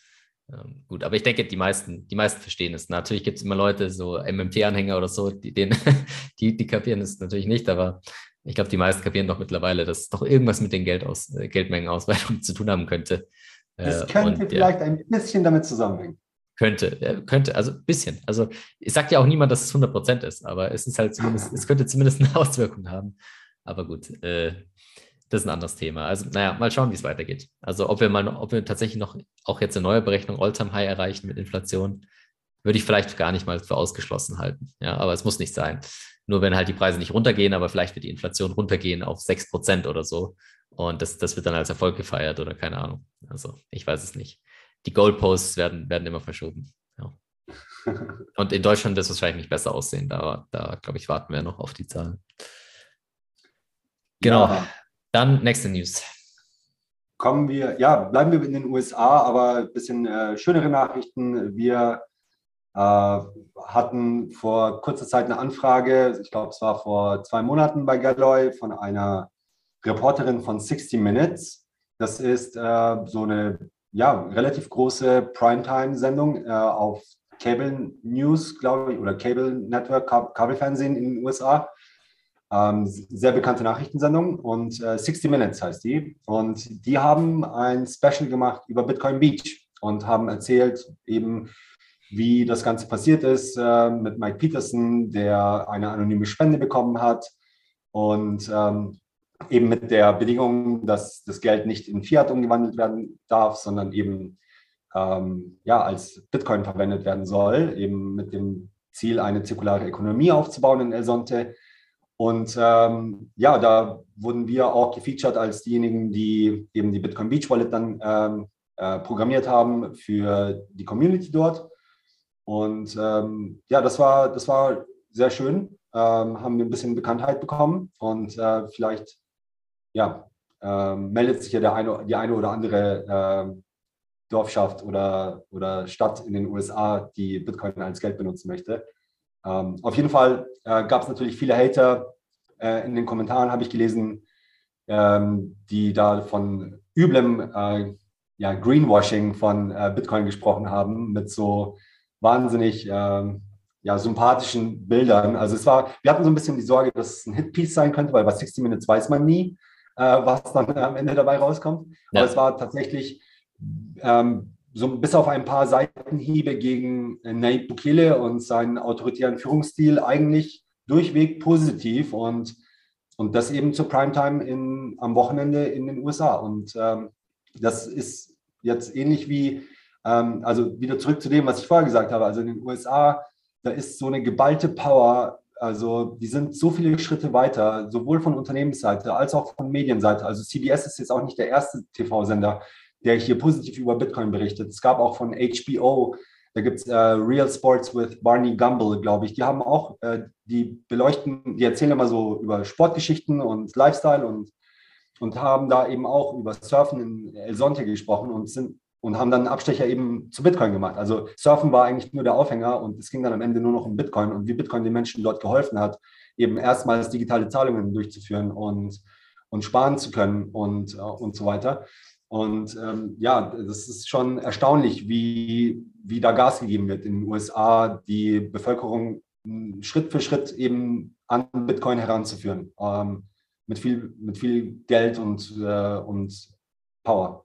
ähm, gut, aber ich denke, die meisten, die meisten verstehen es. Natürlich gibt es immer Leute, so MMT-Anhänger oder so, die, den, [LAUGHS] die, die kapieren es natürlich nicht, aber ich glaube, die meisten kapieren doch mittlerweile, dass es doch irgendwas mit den Geldaus, äh, Geldmengenausweitungen [LAUGHS] zu tun haben könnte. Es äh, könnte und, vielleicht ja, ein bisschen damit zusammenhängen. Könnte, könnte, also ein bisschen. Also ich sage ja auch niemand, dass es 100% ist, aber es ist halt zumindest, es könnte zumindest eine [LAUGHS] Auswirkung haben. Aber gut, äh, das ist ein anderes Thema. Also, naja, mal schauen, wie es weitergeht. Also, ob wir mal, ob wir tatsächlich noch auch jetzt eine neue Berechnung Alltime High erreichen mit Inflation, würde ich vielleicht gar nicht mal für ausgeschlossen halten. Ja, aber es muss nicht sein. Nur wenn halt die Preise nicht runtergehen, aber vielleicht wird die Inflation runtergehen auf 6% oder so. Und das, das wird dann als Erfolg gefeiert oder keine Ahnung. Also ich weiß es nicht. Die Goalposts werden, werden immer verschoben. Ja. [LAUGHS] Und in Deutschland wird es wahrscheinlich nicht besser aussehen. Da, da glaube ich, warten wir noch auf die Zahlen. Genau. Ja. Dann nächste News. Kommen wir, ja, bleiben wir in den USA, aber ein bisschen äh, schönere Nachrichten. Wir äh, hatten vor kurzer Zeit eine Anfrage, ich glaube, es war vor zwei Monaten bei Galloy, von einer Reporterin von 60 Minutes. Das ist äh, so eine ja, relativ große Primetime-Sendung äh, auf Cable News, glaube ich, oder Cable Network, Kabelfernsehen in den USA. Ähm, sehr bekannte Nachrichtensendung und äh, 60 Minutes heißt die. Und die haben ein Special gemacht über Bitcoin Beach und haben erzählt eben, wie das Ganze passiert ist äh, mit Mike Peterson, der eine anonyme Spende bekommen hat und ähm, eben mit der Bedingung, dass das Geld nicht in Fiat umgewandelt werden darf, sondern eben ähm, ja, als Bitcoin verwendet werden soll, eben mit dem Ziel, eine zirkulare Ökonomie aufzubauen in El Sonte. Und ähm, ja, da wurden wir auch gefeatured als diejenigen, die eben die Bitcoin Beach Wallet dann ähm, äh, programmiert haben für die Community dort. Und ähm, ja, das war, das war sehr schön. Ähm, haben wir ein bisschen Bekanntheit bekommen und äh, vielleicht ja, äh, meldet sich ja der eine, die eine oder andere äh, Dorfschaft oder, oder Stadt in den USA, die Bitcoin als Geld benutzen möchte. Ähm, auf jeden Fall äh, gab es natürlich viele Hater. Äh, in den Kommentaren habe ich gelesen, ähm, die da von üblem äh, ja, Greenwashing von äh, Bitcoin gesprochen haben, mit so wahnsinnig ähm, ja, sympathischen Bildern. Also es war, wir hatten so ein bisschen die Sorge, dass es ein Hitpiece sein könnte, weil bei 60 Minutes weiß man nie äh, was dann am Ende dabei rauskommt. Ja. Aber es war tatsächlich ähm, so bis auf ein paar Seitenhiebe gegen Nayib Bukele und seinen autoritären Führungsstil eigentlich durchweg positiv und, und das eben zur Primetime in, am Wochenende in den USA. Und ähm, das ist jetzt ähnlich wie, ähm, also wieder zurück zu dem, was ich vorher gesagt habe. Also in den USA, da ist so eine geballte Power also die sind so viele Schritte weiter, sowohl von Unternehmensseite als auch von Medienseite. Also CBS ist jetzt auch nicht der erste TV-Sender, der hier positiv über Bitcoin berichtet. Es gab auch von HBO, da gibt es äh, Real Sports with Barney Gumble, glaube ich. Die haben auch, äh, die beleuchten, die erzählen immer so über Sportgeschichten und Lifestyle und, und haben da eben auch über Surfen in El Sonte gesprochen und sind und haben dann einen Abstecher eben zu Bitcoin gemacht. Also Surfen war eigentlich nur der Aufhänger und es ging dann am Ende nur noch um Bitcoin und wie Bitcoin den Menschen dort geholfen hat, eben erstmals digitale Zahlungen durchzuführen und, und sparen zu können und, äh, und so weiter. Und ähm, ja, das ist schon erstaunlich, wie, wie da Gas gegeben wird in den USA, die Bevölkerung Schritt für Schritt eben an Bitcoin heranzuführen. Ähm, mit viel, mit viel Geld und, äh, und Power.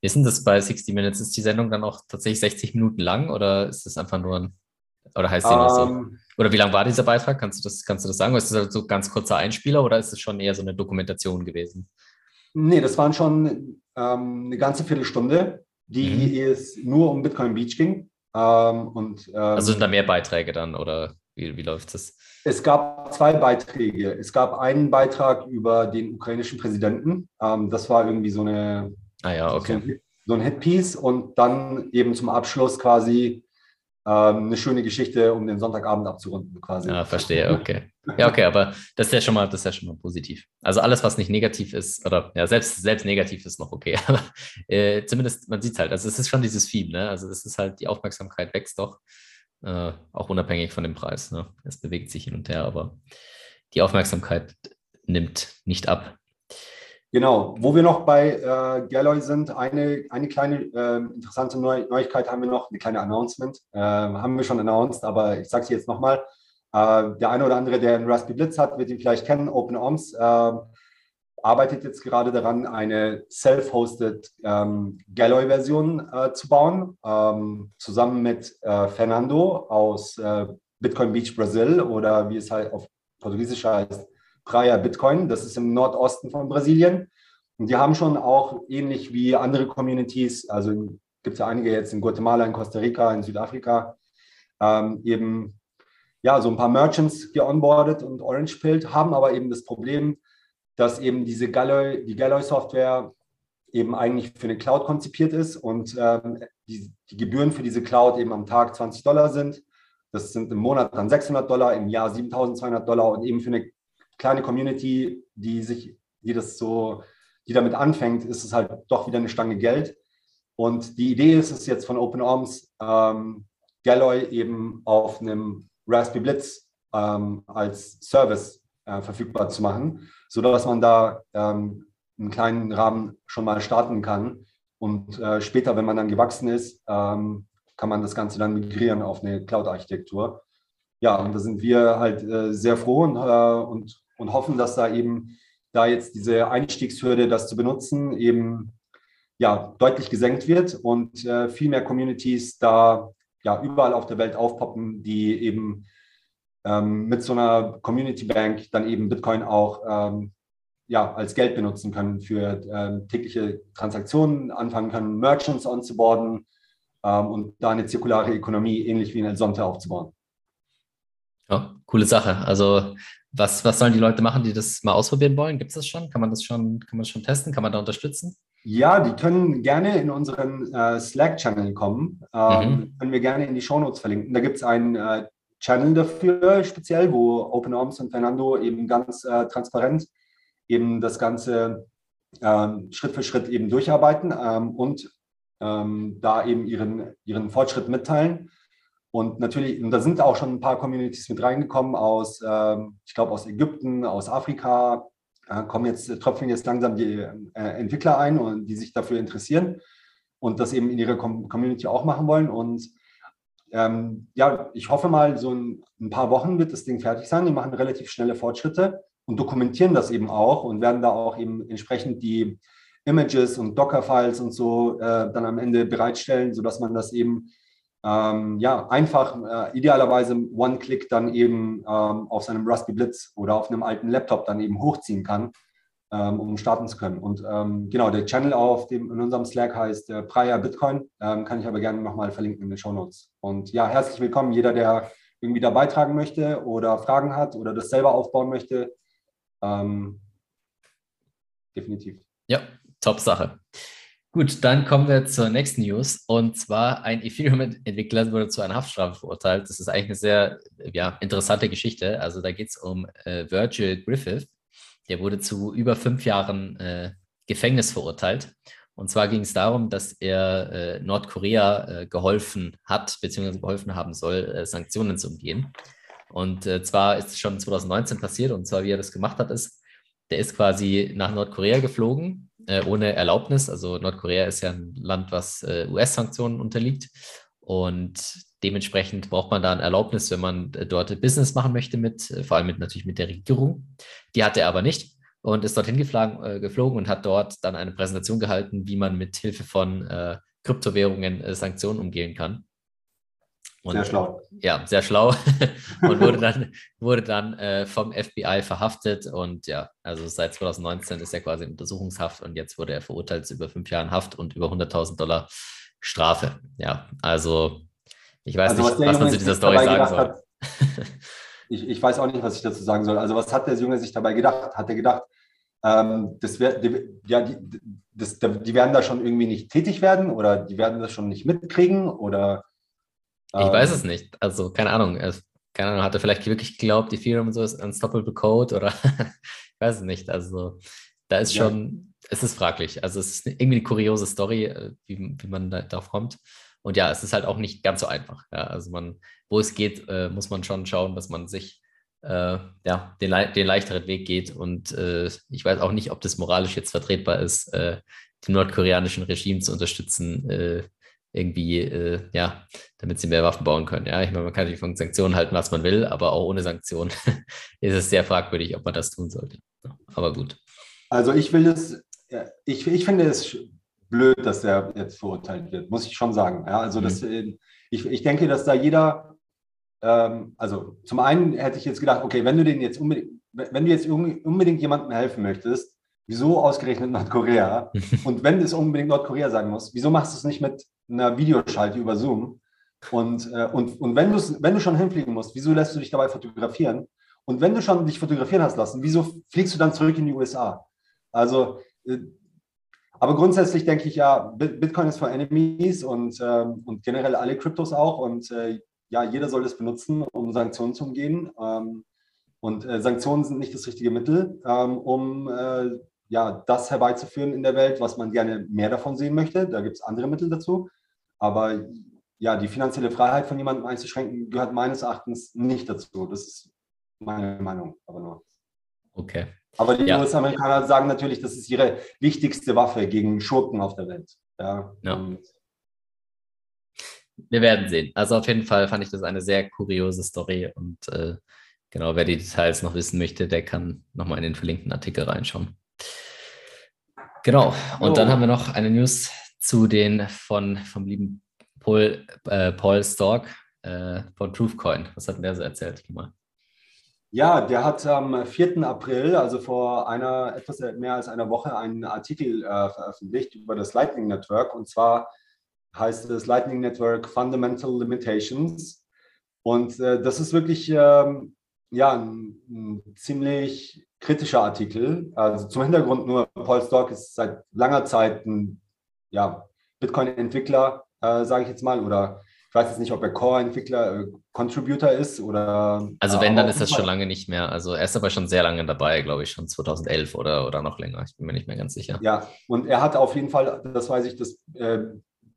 Wie ist denn das bei 60 Minutes? Ist die Sendung dann auch tatsächlich 60 Minuten lang oder ist das einfach nur ein, oder heißt die um, nur so? Ähm. Oder wie lang war dieser Beitrag? Kannst du das, kannst du das sagen? Oder ist das halt so ganz kurzer Einspieler oder ist es schon eher so eine Dokumentation gewesen? Nee, das waren schon ähm, eine ganze Viertelstunde, die mhm. es nur um Bitcoin Beach ging. Ähm, und, ähm, also sind da mehr Beiträge dann oder wie, wie läuft das? Es gab zwei Beiträge. Es gab einen Beitrag über den ukrainischen Präsidenten. Ähm, das war irgendwie so eine ah, ja, okay. so ein Hitpiece und dann eben zum Abschluss quasi eine schöne Geschichte, um den Sonntagabend abzurunden quasi. Ja, verstehe, okay. Ja, okay, aber das ist ja schon mal, das ist ja schon mal positiv. Also alles, was nicht negativ ist, oder ja, selbst, selbst negativ ist noch okay. [LAUGHS] Aber äh, zumindest, man sieht es halt, also es ist schon dieses Theme, ne? Also es ist halt, die Aufmerksamkeit wächst doch, äh, auch unabhängig von dem Preis. Ne? Es bewegt sich hin und her, aber die Aufmerksamkeit nimmt nicht ab. Genau, wo wir noch bei äh, Galloy sind, eine, eine kleine äh, interessante Neu Neuigkeit haben wir noch, eine kleine Announcement. Äh, haben wir schon announced, aber ich sage es jetzt nochmal. Äh, der eine oder andere, der einen Raspberry Blitz hat, wird ihn vielleicht kennen. OpenOMS äh, arbeitet jetzt gerade daran, eine self-hosted ähm, Galloy-Version äh, zu bauen, ähm, zusammen mit Fernando aus Bitcoin Beach Brasil oder wie es halt auf Portugiesisch heißt, Praia Bitcoin. Das ist im Nordosten von Brasilien. Und die haben schon auch ähnlich wie andere Communities, also gibt es ja einige jetzt in Guatemala, in Costa Rica, in Südafrika, ähm, eben ja, so ein paar Merchants geonboardet und Orange Pilled, haben aber eben das Problem, dass eben diese Galloy, die Galloy-Software eben eigentlich für eine Cloud konzipiert ist und ähm, die, die Gebühren für diese Cloud eben am Tag 20 Dollar sind. Das sind im Monat dann 600 Dollar, im Jahr 7200 Dollar und eben für eine kleine Community, die sich, die das so, die damit anfängt, ist es halt doch wieder eine Stange Geld. Und die Idee ist es jetzt von OpenArms, ähm, Galloy eben auf einem Raspberry Blitz ähm, als Service äh, verfügbar zu machen, sodass man da ähm, einen kleinen Rahmen schon mal starten kann. Und äh, später, wenn man dann gewachsen ist, ähm, kann man das Ganze dann migrieren auf eine Cloud-Architektur. Ja, und da sind wir halt äh, sehr froh und, äh, und und hoffen, dass da eben da jetzt diese Einstiegshürde, das zu benutzen, eben ja, deutlich gesenkt wird und äh, viel mehr Communities da ja überall auf der Welt aufpoppen, die eben ähm, mit so einer Community Bank dann eben Bitcoin auch ähm, ja, als Geld benutzen können für ähm, tägliche Transaktionen, anfangen können, Merchants onzuboarden ähm, und da eine zirkulare Ökonomie ähnlich wie in El Sonte aufzubauen. Ja, coole Sache. Also was, was sollen die Leute machen, die das mal ausprobieren wollen? Gibt es das schon? Kann man das schon, kann man schon testen? Kann man da unterstützen? Ja, die können gerne in unseren äh, Slack-Channel kommen. Ähm, mhm. Können wir gerne in die Shownotes verlinken. Da gibt es einen äh, Channel dafür speziell, wo OpenOrms und Fernando eben ganz äh, transparent eben das Ganze ähm, Schritt für Schritt eben durcharbeiten ähm, und ähm, da eben ihren, ihren Fortschritt mitteilen. Und natürlich, und da sind auch schon ein paar Communities mit reingekommen aus, ähm, ich glaube, aus Ägypten, aus Afrika, äh, kommen jetzt, tröpfeln jetzt langsam die äh, Entwickler ein und die sich dafür interessieren und das eben in ihrer Com Community auch machen wollen. Und ähm, ja, ich hoffe mal, so in ein paar Wochen wird das Ding fertig sein. Wir machen relativ schnelle Fortschritte und dokumentieren das eben auch und werden da auch eben entsprechend die Images und Docker-Files und so äh, dann am Ende bereitstellen, sodass man das eben ähm, ja, einfach äh, idealerweise One-Click dann eben ähm, auf seinem Raspberry Blitz oder auf einem alten Laptop dann eben hochziehen kann, ähm, um starten zu können. Und ähm, genau, der Channel auf dem, in unserem Slack heißt äh, Praia Bitcoin, ähm, kann ich aber gerne nochmal verlinken in den Show Notes. Und ja, herzlich willkommen, jeder, der irgendwie da beitragen möchte oder Fragen hat oder das selber aufbauen möchte. Ähm, definitiv. Ja, top Sache. Gut, dann kommen wir zur nächsten News. Und zwar ein Ethereum-Entwickler wurde zu einer Haftstrafe verurteilt. Das ist eigentlich eine sehr ja, interessante Geschichte. Also da geht es um äh, Virgil Griffith. Der wurde zu über fünf Jahren äh, Gefängnis verurteilt. Und zwar ging es darum, dass er äh, Nordkorea äh, geholfen hat, beziehungsweise geholfen haben soll, äh, Sanktionen zu umgehen. Und äh, zwar ist es schon 2019 passiert. Und zwar, wie er das gemacht hat, ist, der ist quasi nach Nordkorea geflogen, äh, ohne Erlaubnis. Also Nordkorea ist ja ein Land, was äh, US-Sanktionen unterliegt. Und dementsprechend braucht man da ein Erlaubnis, wenn man äh, dort Business machen möchte, mit, äh, vor allem mit, natürlich mit der Regierung. Die hat er aber nicht. und ist dorthin geflogen, äh, geflogen und hat dort dann eine Präsentation gehalten, wie man mit Hilfe von äh, Kryptowährungen äh, Sanktionen umgehen kann. Und, sehr schlau. Ja, sehr schlau. [LAUGHS] und wurde dann, wurde dann äh, vom FBI verhaftet. Und ja, also seit 2019 ist er quasi in Untersuchungshaft und jetzt wurde er verurteilt zu über fünf Jahren Haft und über 100.000 Dollar Strafe. Ja, also ich weiß also, nicht, was, was man zu dieser Story sagen soll. Hat, [LAUGHS] ich, ich weiß auch nicht, was ich dazu sagen soll. Also was hat der Junge sich dabei gedacht? Hat er gedacht, ähm, das wär, die, ja, die, das, die werden da schon irgendwie nicht tätig werden oder die werden das schon nicht mitkriegen oder ich weiß ähm, es nicht. Also, keine Ahnung. Keine Ahnung, hat er vielleicht wirklich geglaubt, Ethereum und so ist unstoppable Code oder [LAUGHS] ich weiß es nicht. Also, da ist schon, ja. es ist fraglich. Also, es ist irgendwie eine kuriose Story, äh, wie, wie man da, darauf kommt. Und ja, es ist halt auch nicht ganz so einfach. Ja, also, man, wo es geht, äh, muss man schon schauen, dass man sich äh, ja, den, den, leichteren Weg geht. Und äh, ich weiß auch nicht, ob das moralisch jetzt vertretbar ist, äh, dem nordkoreanischen Regime zu unterstützen, äh, irgendwie, äh, ja, damit sie mehr Waffen bauen können. Ja, ich meine, man kann natürlich von Sanktionen halten, was man will, aber auch ohne Sanktionen [LAUGHS] ist es sehr fragwürdig, ob man das tun sollte. Aber gut. Also ich will es, ich, ich finde es blöd, dass er jetzt verurteilt wird, muss ich schon sagen. Ja, also das, mhm. Äh, ich, ich denke, dass da jeder, ähm, also zum einen hätte ich jetzt gedacht, okay, wenn du den jetzt unbedingt, wenn du jetzt unbedingt jemandem helfen möchtest, wieso ausgerechnet Nordkorea? [LAUGHS] Und wenn es unbedingt Nordkorea sein muss, wieso machst du es nicht mit einer Videoschalte über Zoom. Und, äh, und, und wenn, wenn du schon hinfliegen musst, wieso lässt du dich dabei fotografieren? Und wenn du schon dich fotografieren hast lassen, wieso fliegst du dann zurück in die USA? Also, äh, aber grundsätzlich denke ich ja, Bitcoin ist for Enemies und, äh, und generell alle Kryptos auch. Und äh, ja, jeder soll das benutzen, um Sanktionen zu umgehen. Ähm, und äh, Sanktionen sind nicht das richtige Mittel, ähm, um äh, ja, das herbeizuführen in der Welt, was man gerne mehr davon sehen möchte. Da gibt es andere Mittel dazu. Aber ja, die finanzielle Freiheit von jemandem einzuschränken, gehört meines Erachtens nicht dazu. Das ist meine Meinung, aber nur. Okay. Aber die ja. US-Amerikaner sagen natürlich, das ist ihre wichtigste Waffe gegen Schurken auf der Welt. Ja. ja. Wir werden sehen. Also auf jeden Fall fand ich das eine sehr kuriose Story und äh, genau, wer die Details noch wissen möchte, der kann nochmal in den verlinkten Artikel reinschauen. Genau. Und oh. dann haben wir noch eine News zu den von vom lieben Paul, äh, Paul Stork äh, von Truthcoin. Was hat denn der so erzählt? Mal. Ja, der hat am 4. April, also vor einer etwas mehr als einer Woche, einen Artikel äh, veröffentlicht über das Lightning Network. Und zwar heißt es Lightning Network Fundamental Limitations. Und äh, das ist wirklich ähm, ja, ein, ein, ziemlich kritischer Artikel. Also zum Hintergrund nur, Paul Stock ist seit langer Zeit ein ja, Bitcoin-Entwickler, äh, sage ich jetzt mal, oder ich weiß jetzt nicht, ob er Core-Entwickler, äh, Contributor ist oder. Also wenn, dann ist das schon lange nicht mehr. Also er ist aber schon sehr lange dabei, glaube ich, schon 2011 oder, oder noch länger. Ich bin mir nicht mehr ganz sicher. Ja, und er hat auf jeden Fall, das weiß ich, das äh,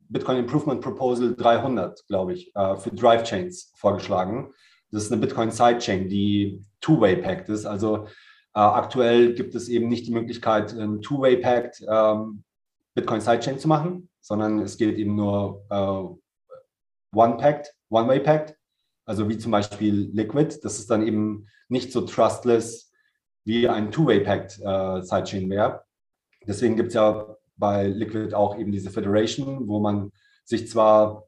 Bitcoin Improvement Proposal 300, glaube ich, äh, für Drive Chains vorgeschlagen. Das ist eine Bitcoin Sidechain, die Two-Way-Packed ist. Also äh, aktuell gibt es eben nicht die Möglichkeit, ein Two-Way-Packed ähm, Bitcoin Sidechain zu machen, sondern es geht eben nur äh, One-Packed, One-Way-Packed, also wie zum Beispiel Liquid. Das ist dann eben nicht so trustless wie ein Two-Way-Packed äh, Sidechain wäre. Deswegen gibt es ja bei Liquid auch eben diese Federation, wo man sich zwar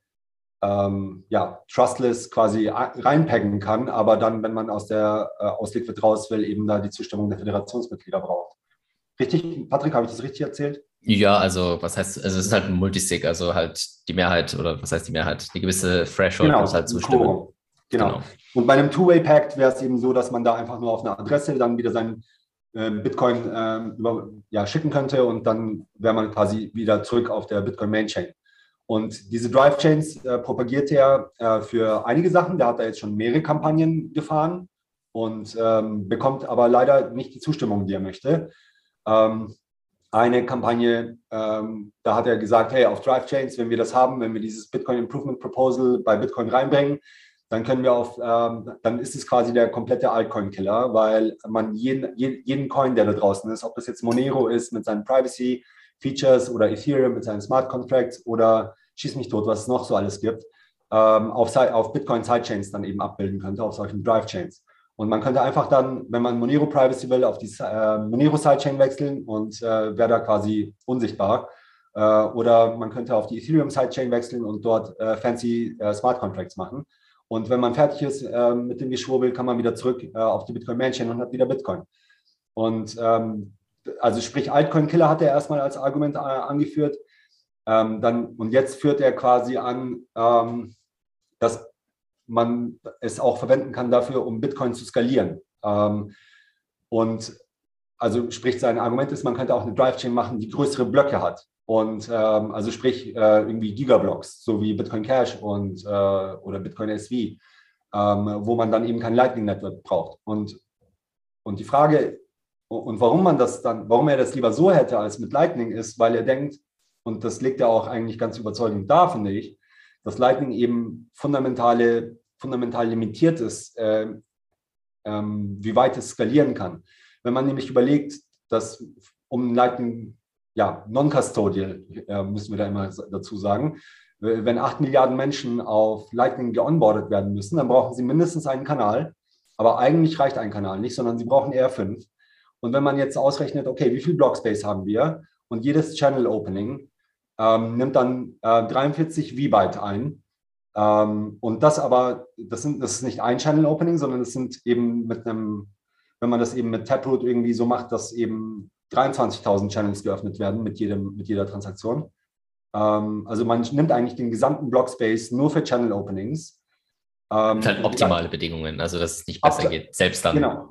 ähm, ja, trustless quasi reinpacken kann, aber dann, wenn man aus der äh, aus Liquid raus will, eben da die Zustimmung der Föderationsmitglieder braucht. Richtig, Patrick, habe ich das richtig erzählt? Ja, also was heißt, also es ist halt ein Multisig, also halt die Mehrheit oder was heißt die Mehrheit? Die gewisse Threshold genau, muss halt zustimmen. Genau. genau. Und bei einem Two-Way-Pact wäre es eben so, dass man da einfach nur auf eine Adresse dann wieder seinen äh, Bitcoin äh, über, ja, schicken könnte und dann wäre man quasi wieder zurück auf der Bitcoin Main Chain. Und diese Drive Chains äh, propagiert er äh, für einige Sachen. Der hat da jetzt schon mehrere Kampagnen gefahren und ähm, bekommt aber leider nicht die Zustimmung, die er möchte. Ähm, eine Kampagne, ähm, da hat er gesagt, hey, auf Drive Chains, wenn wir das haben, wenn wir dieses Bitcoin Improvement Proposal bei Bitcoin reinbringen, dann können wir auf, ähm, dann ist es quasi der komplette Altcoin-Killer, weil man jeden, jeden Coin, der da draußen ist, ob das jetzt Monero ist mit seinen Privacy-Features oder Ethereum mit seinen Smart Contracts oder schieß mich tot, was es noch so alles gibt, ähm, auf, auf Bitcoin Sidechains dann eben abbilden könnte, auf solchen Drive Chains. Und man könnte einfach dann, wenn man Monero Privacy will, auf die äh, Monero Sidechain wechseln und äh, wäre da quasi unsichtbar. Äh, oder man könnte auf die Ethereum Sidechain wechseln und dort äh, fancy äh, Smart Contracts machen. Und wenn man fertig ist äh, mit dem Geschwurbel, kann man wieder zurück auf die Bitcoin Mainchain und hat wieder Bitcoin. Und ähm, also sprich, Altcoin Killer hat er erstmal als Argument angeführt. Ähm, dann, und jetzt führt er quasi an, ähm, dass man es auch verwenden kann dafür, um Bitcoin zu skalieren. Ähm, und also sprich, sein Argument ist, man könnte auch eine Drive-Chain machen, die größere Blöcke hat. Und ähm, also sprich äh, irgendwie Gigablocks, so wie Bitcoin Cash und äh, oder Bitcoin SV, ähm, wo man dann eben kein Lightning Network braucht. Und, und die Frage, und warum man das dann, warum er das lieber so hätte als mit Lightning, ist, weil er denkt, und das legt er auch eigentlich ganz überzeugend dar, finde ich, dass Lightning eben fundamentale, fundamental limitiert ist, äh, ähm, wie weit es skalieren kann. Wenn man nämlich überlegt, dass um Lightning, ja, non-custodial, äh, müssen wir da immer dazu sagen, wenn 8 Milliarden Menschen auf Lightning geonboardet werden müssen, dann brauchen sie mindestens einen Kanal. Aber eigentlich reicht ein Kanal nicht, sondern sie brauchen eher fünf. Und wenn man jetzt ausrechnet, okay, wie viel Blockspace haben wir und jedes Channel Opening ähm, nimmt dann äh, 43 V-Byte ein. Ähm, und das aber, das, sind, das ist nicht ein Channel Opening, sondern es sind eben mit einem, wenn man das eben mit Taproot irgendwie so macht, dass eben 23.000 Channels geöffnet werden mit, jedem, mit jeder Transaktion. Ähm, also man nimmt eigentlich den gesamten Blockspace nur für Channel Openings. Ähm, halt optimale Bedingungen, also dass es nicht besser geht, selbst dann. Genau,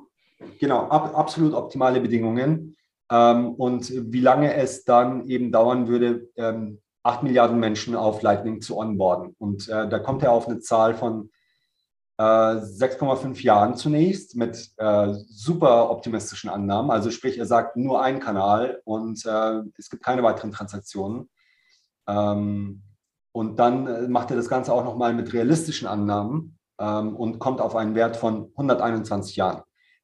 genau ab, absolut optimale Bedingungen. Ähm, und wie lange es dann eben dauern würde, ähm, 8 Milliarden Menschen auf Lightning zu onboarden. Und äh, da kommt er auf eine Zahl von äh, 6,5 Jahren zunächst mit äh, super optimistischen Annahmen. Also sprich, er sagt nur ein Kanal und äh, es gibt keine weiteren Transaktionen. Ähm, und dann äh, macht er das Ganze auch nochmal mit realistischen Annahmen ähm, und kommt auf einen Wert von 121 Jahren,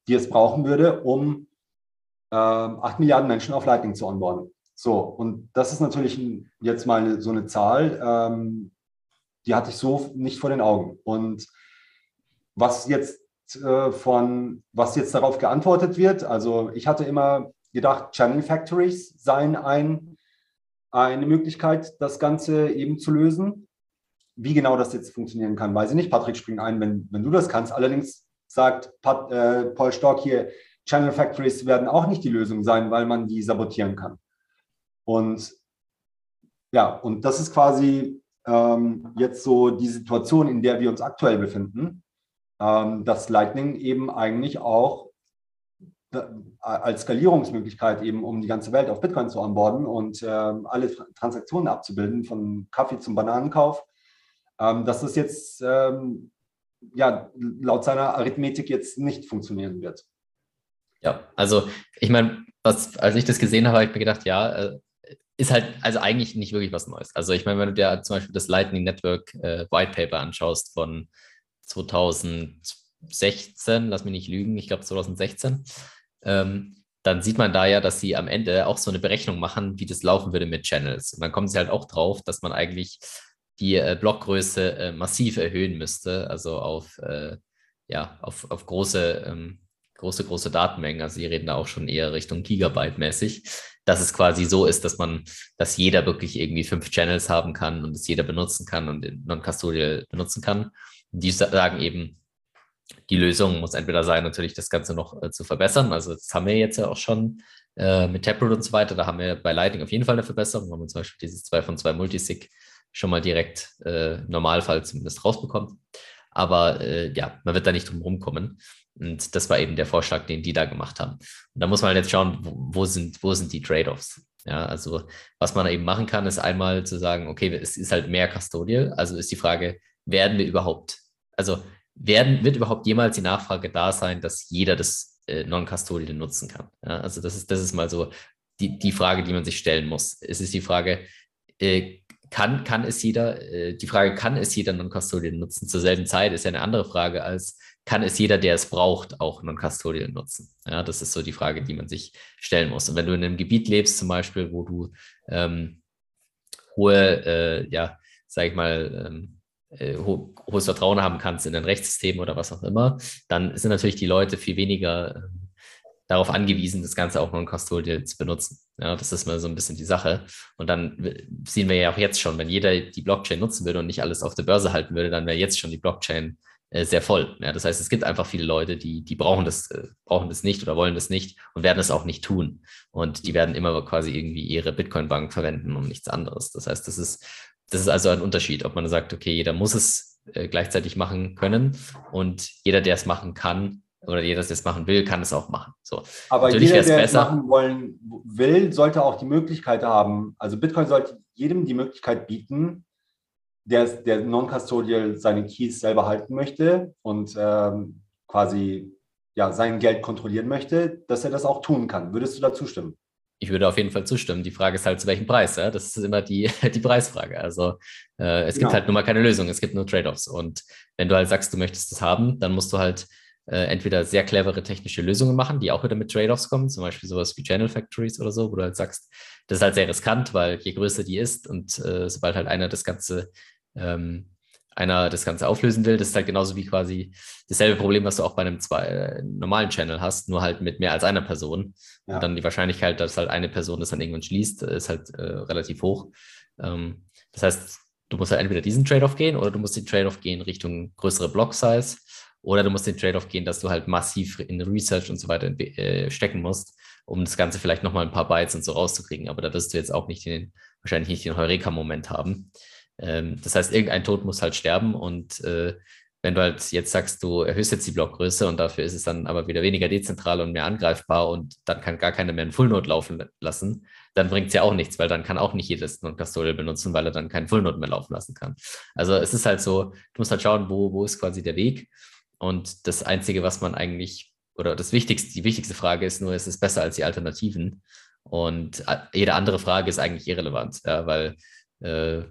die es brauchen würde, um 8 ähm, Milliarden Menschen auf Lightning zu onboarden. So, und das ist natürlich jetzt mal so eine Zahl, ähm, die hatte ich so nicht vor den Augen. Und was jetzt äh, von, was jetzt darauf geantwortet wird, also ich hatte immer gedacht, Channel Factories seien ein, eine Möglichkeit, das Ganze eben zu lösen. Wie genau das jetzt funktionieren kann, weiß ich nicht. Patrick springt ein, wenn, wenn du das kannst. Allerdings sagt Pat, äh, Paul Stork hier, Channel Factories werden auch nicht die Lösung sein, weil man die sabotieren kann. Und ja, und das ist quasi ähm, jetzt so die Situation, in der wir uns aktuell befinden, ähm, dass Lightning eben eigentlich auch als Skalierungsmöglichkeit eben, um die ganze Welt auf Bitcoin zu onboarden und ähm, alle Transaktionen abzubilden, von Kaffee zum Bananenkauf, ähm, dass das jetzt ähm, ja, laut seiner Arithmetik jetzt nicht funktionieren wird. Ja, also ich meine, als ich das gesehen habe, habe ich mir gedacht, ja, äh, ist halt also eigentlich nicht wirklich was Neues. Also ich meine, wenn du dir zum Beispiel das Lightning Network äh, White Paper anschaust von 2016, lass mich nicht lügen, ich glaube 2016, ähm, dann sieht man da ja, dass sie am Ende auch so eine Berechnung machen, wie das laufen würde mit Channels. Und dann kommen sie halt auch drauf, dass man eigentlich die äh, Blockgröße äh, massiv erhöhen müsste, also auf, äh, ja, auf, auf große ähm, große, große Datenmengen. Also sie reden da auch schon eher Richtung Gigabyte mäßig, dass es quasi so ist, dass man, dass jeder wirklich irgendwie fünf Channels haben kann und es jeder benutzen kann und non-custodial benutzen kann. Und die sagen eben, die Lösung muss entweder sein, natürlich das Ganze noch äh, zu verbessern. Also das haben wir jetzt ja auch schon äh, mit Taproot und so weiter. Da haben wir bei Lightning auf jeden Fall eine Verbesserung. wenn man zum Beispiel dieses 2 von 2 Multisig schon mal direkt äh, Normalfall zumindest rausbekommt. Aber äh, ja, man wird da nicht drum rumkommen. Und das war eben der Vorschlag, den die da gemacht haben. Und da muss man halt jetzt schauen, wo, sind, wo sind die Trade-offs? Ja, also was man eben machen kann, ist einmal zu sagen, okay, es ist halt mehr Custodial. Also ist die Frage, werden wir überhaupt, also werden, wird überhaupt jemals die Nachfrage da sein, dass jeder das äh, Non-Custodial nutzen kann? Ja, also das ist, das ist mal so die, die Frage, die man sich stellen muss. Es ist die Frage, äh, kann, kann es jeder, äh, die Frage, kann es jeder Non-Custodial nutzen zur selben Zeit, ist ja eine andere Frage als, kann es jeder, der es braucht, auch Non-Custodial nutzen? Ja, das ist so die Frage, die man sich stellen muss. Und wenn du in einem Gebiet lebst, zum Beispiel, wo du ähm, hohe, äh, ja, sag ich mal, ähm, äh, ho hohes Vertrauen haben kannst in ein Rechtssystem oder was auch immer, dann sind natürlich die Leute viel weniger äh, darauf angewiesen, das Ganze auch non-custodial zu benutzen. Ja, das ist mal so ein bisschen die Sache. Und dann sehen wir ja auch jetzt schon, wenn jeder die Blockchain nutzen würde und nicht alles auf der Börse halten würde, dann wäre jetzt schon die Blockchain äh, sehr voll. Ja, das heißt, es gibt einfach viele Leute, die, die brauchen das, äh, brauchen das nicht oder wollen das nicht und werden es auch nicht tun. Und die werden immer quasi irgendwie ihre Bitcoin-Bank verwenden und nichts anderes. Das heißt, das ist, das ist also ein Unterschied, ob man sagt, okay, jeder muss es äh, gleichzeitig machen können und jeder, der es machen kann, oder jeder, der es machen will, kann es auch machen. So. Aber Natürlich jeder, der es machen wollen will, sollte auch die Möglichkeit haben, also Bitcoin sollte jedem die Möglichkeit bieten, der, der non-custodial seine Keys selber halten möchte und ähm, quasi ja, sein Geld kontrollieren möchte, dass er das auch tun kann. Würdest du da zustimmen? Ich würde auf jeden Fall zustimmen. Die Frage ist halt, zu welchem Preis. Ja? Das ist immer die, [LAUGHS] die Preisfrage. Also äh, es gibt ja. halt nur mal keine Lösung, es gibt nur Trade-offs. Und wenn du halt sagst, du möchtest das haben, dann musst du halt äh, entweder sehr clevere technische Lösungen machen, die auch wieder mit Trade-offs kommen, zum Beispiel sowas wie Channel Factories oder so, wo du halt sagst, das ist halt sehr riskant, weil je größer die ist und äh, sobald halt einer das Ganze ähm, einer das Ganze auflösen will, das ist halt genauso wie quasi dasselbe Problem, was du auch bei einem zwei, äh, normalen Channel hast, nur halt mit mehr als einer Person. Ja. Und dann die Wahrscheinlichkeit, dass halt eine Person das dann irgendwann schließt, ist halt äh, relativ hoch. Ähm, das heißt, du musst halt entweder diesen Trade-off gehen oder du musst den Trade-off gehen Richtung größere Block-Size oder du musst den Trade-off gehen, dass du halt massiv in Research und so weiter äh, stecken musst, um das Ganze vielleicht nochmal ein paar Bytes und so rauszukriegen. Aber da wirst du jetzt auch nicht den, wahrscheinlich nicht den Heureka-Moment haben. Ähm, das heißt, irgendein Tod muss halt sterben und äh, wenn du halt jetzt sagst, du erhöhst jetzt die Blockgröße und dafür ist es dann aber wieder weniger dezentral und mehr angreifbar und dann kann gar keiner mehr einen Fullnode laufen lassen, dann bringt es ja auch nichts, weil dann kann auch nicht jedes Non-Custodial benutzen, weil er dann keinen Fullnode mehr laufen lassen kann. Also es ist halt so, du musst halt schauen, wo, wo ist quasi der Weg und das Einzige, was man eigentlich, oder das Wichtigste, die wichtigste Frage ist nur, ist es besser als die Alternativen? Und äh, jede andere Frage ist eigentlich irrelevant, ja, weil äh,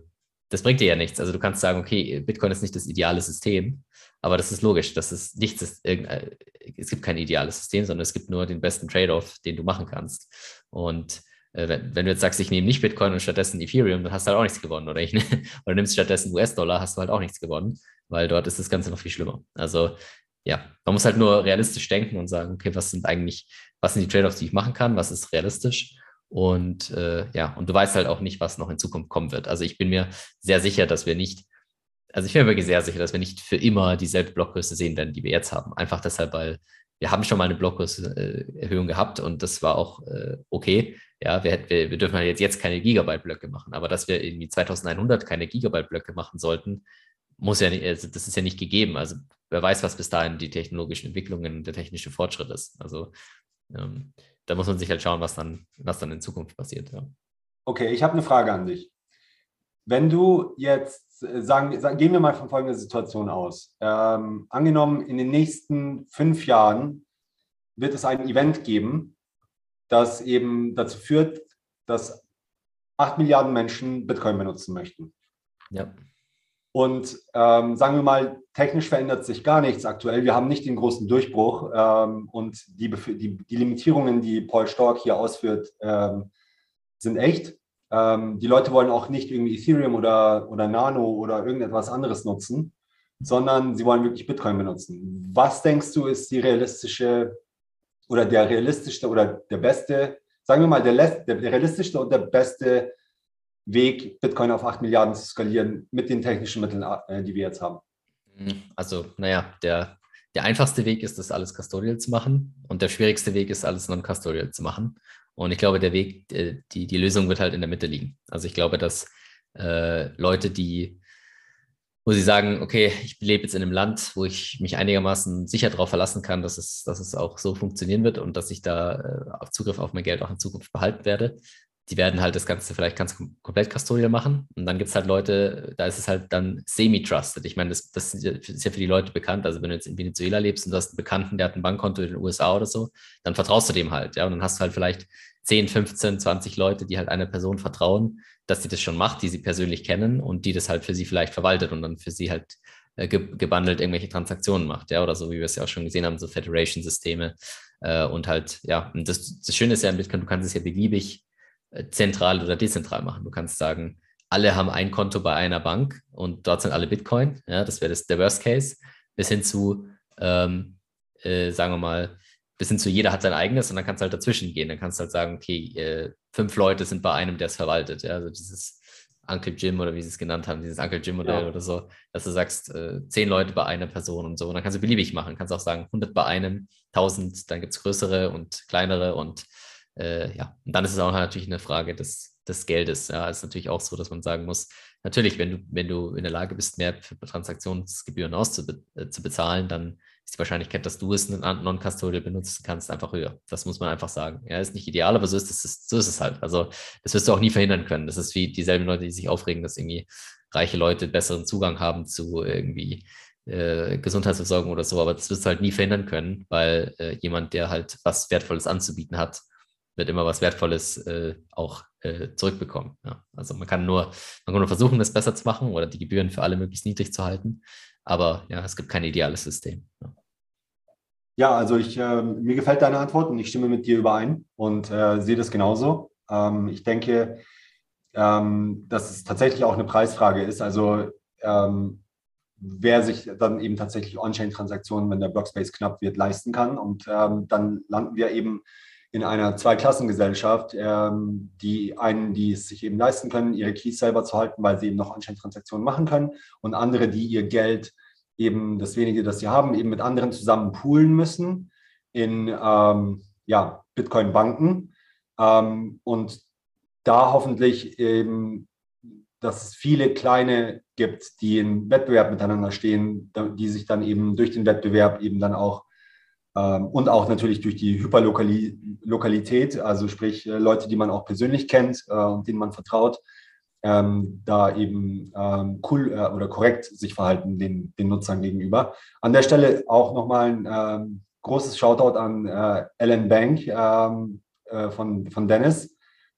das bringt dir ja nichts. Also du kannst sagen, okay, Bitcoin ist nicht das ideale System, aber das ist logisch. Das ist nichts, äh, es gibt kein ideales System, sondern es gibt nur den besten Trade-off, den du machen kannst. Und äh, wenn, wenn, du jetzt sagst, ich nehme nicht Bitcoin und stattdessen Ethereum, dann hast du halt auch nichts gewonnen. Oder, ich, [LAUGHS] oder nimmst stattdessen US-Dollar, hast du halt auch nichts gewonnen, weil dort ist das Ganze noch viel schlimmer. Also ja, man muss halt nur realistisch denken und sagen, okay, was sind eigentlich, was sind die Trade-offs, die ich machen kann, was ist realistisch und äh, ja, und du weißt halt auch nicht, was noch in Zukunft kommen wird. Also ich bin mir sehr sicher, dass wir nicht, also ich bin mir wirklich sehr sicher, dass wir nicht für immer dieselbe Blockgröße sehen werden, die wir jetzt haben. Einfach deshalb, weil wir haben schon mal eine Blockgröße-Erhöhung gehabt und das war auch äh, okay. Ja, wir, wir, wir dürfen halt jetzt, jetzt keine Gigabyte-Blöcke machen, aber dass wir irgendwie 2100 keine Gigabyte-Blöcke machen sollten, muss ja nicht, also das ist ja nicht gegeben. Also wer weiß, was bis dahin die technologischen Entwicklungen, der technische Fortschritt ist. Also ähm, da muss man sich halt schauen, was dann, was dann in Zukunft passiert. Ja. Okay, ich habe eine Frage an dich. Wenn du jetzt, äh, sagen, sagen gehen wir mal von folgender Situation aus. Ähm, angenommen, in den nächsten fünf Jahren wird es ein Event geben, das eben dazu führt, dass acht Milliarden Menschen Bitcoin benutzen möchten. Ja. Und ähm, sagen wir mal, technisch verändert sich gar nichts aktuell. Wir haben nicht den großen Durchbruch ähm, und die, die, die, Limitierungen, die Paul Stork hier ausführt, ähm, sind echt. Ähm, die Leute wollen auch nicht irgendwie Ethereum oder, oder Nano oder irgendetwas anderes nutzen, sondern sie wollen wirklich Bitcoin benutzen. Was denkst du, ist die realistische oder der realistischste oder der beste, sagen wir mal, der, der realistischste und der beste Weg, Bitcoin auf 8 Milliarden zu skalieren mit den technischen Mitteln, äh, die wir jetzt haben? Mhm. Also, naja, der, der einfachste Weg ist, das alles custodial zu machen und der schwierigste Weg ist, alles non-custodial zu machen. Und ich glaube, der Weg, äh, die, die Lösung wird halt in der Mitte liegen. Also ich glaube, dass äh, Leute, die, wo sie sagen, okay, ich lebe jetzt in einem Land, wo ich mich einigermaßen sicher darauf verlassen kann, dass es, dass es auch so funktionieren wird und dass ich da äh, Zugriff auf mein Geld auch in Zukunft behalten werde, die werden halt das Ganze vielleicht ganz komplett custodial machen. Und dann gibt es halt Leute, da ist es halt dann semi-trusted. Ich meine, das, das, ist ja für die Leute bekannt. Also wenn du jetzt in Venezuela lebst und du hast einen Bekannten, der hat ein Bankkonto in den USA oder so, dann vertraust du dem halt. Ja, und dann hast du halt vielleicht 10, 15, 20 Leute, die halt einer Person vertrauen, dass sie das schon macht, die sie persönlich kennen und die das halt für sie vielleicht verwaltet und dann für sie halt äh, gebundelt irgendwelche Transaktionen macht. Ja, oder so, wie wir es ja auch schon gesehen haben, so Federation-Systeme. Äh, und halt, ja, und das, das Schöne ist ja du kannst es ja beliebig zentral oder dezentral machen. Du kannst sagen, alle haben ein Konto bei einer Bank und dort sind alle Bitcoin. Ja, das wäre der Worst Case. Bis hin zu, ähm, äh, sagen wir mal, bis hin zu jeder hat sein eigenes und dann kannst du halt dazwischen gehen. Dann kannst du halt sagen, okay, äh, fünf Leute sind bei einem, der es verwaltet. Ja, also dieses Uncle Jim oder wie sie es genannt haben, dieses Uncle Jim Modell ja. oder so, dass du sagst, äh, zehn Leute bei einer Person und so. Und dann kannst du beliebig machen. Kannst auch sagen, 100 bei einem, 1000, dann gibt es größere und kleinere und äh, ja. Und dann ist es auch natürlich eine Frage des, des Geldes. Ja, ist natürlich auch so, dass man sagen muss, natürlich, wenn du, wenn du in der Lage bist, mehr Transaktionsgebühren auszubezahlen, äh, dann ist die Wahrscheinlichkeit, dass du es non-custodial benutzen kannst, einfach höher. Das muss man einfach sagen. Ja, ist nicht ideal, aber so ist es, so ist es halt. Also, das wirst du auch nie verhindern können. Das ist wie dieselben Leute, die sich aufregen, dass irgendwie reiche Leute besseren Zugang haben zu irgendwie äh, Gesundheitsversorgung oder so, aber das wirst du halt nie verhindern können, weil äh, jemand, der halt was Wertvolles anzubieten hat, wird immer was Wertvolles äh, auch äh, zurückbekommen. Ja. Also man kann nur, man kann nur versuchen, das besser zu machen oder die Gebühren für alle möglichst niedrig zu halten. Aber ja, es gibt kein ideales System. Ja. Ja, also ich, äh, mir gefällt deine Antwort und ich stimme mit dir überein und äh, sehe das genauso. Ähm, ich denke, ähm, dass es tatsächlich auch eine Preisfrage ist. Also ähm, wer sich dann eben tatsächlich On-Chain-Transaktionen, wenn der Blockspace knapp wird, leisten kann. Und ähm, dann landen wir eben in einer Zweiklassengesellschaft. Ähm, die einen, die es sich eben leisten können, ihre Keys selber zu halten, weil sie eben noch On-Chain-Transaktionen machen können und andere, die ihr Geld eben das wenige, das sie haben, eben mit anderen zusammen poolen müssen in ähm, ja, Bitcoin-Banken ähm, und da hoffentlich eben, dass es viele kleine gibt, die in Wettbewerb miteinander stehen, die sich dann eben durch den Wettbewerb eben dann auch und auch natürlich durch die Hyperlokalität, also sprich äh, Leute, die man auch persönlich kennt äh, und denen man vertraut, ähm, da eben ähm, cool äh, oder korrekt sich verhalten den, den Nutzern gegenüber. An der Stelle auch nochmal ein ähm, großes Shoutout an Ellen Bank ähm, von, von Dennis.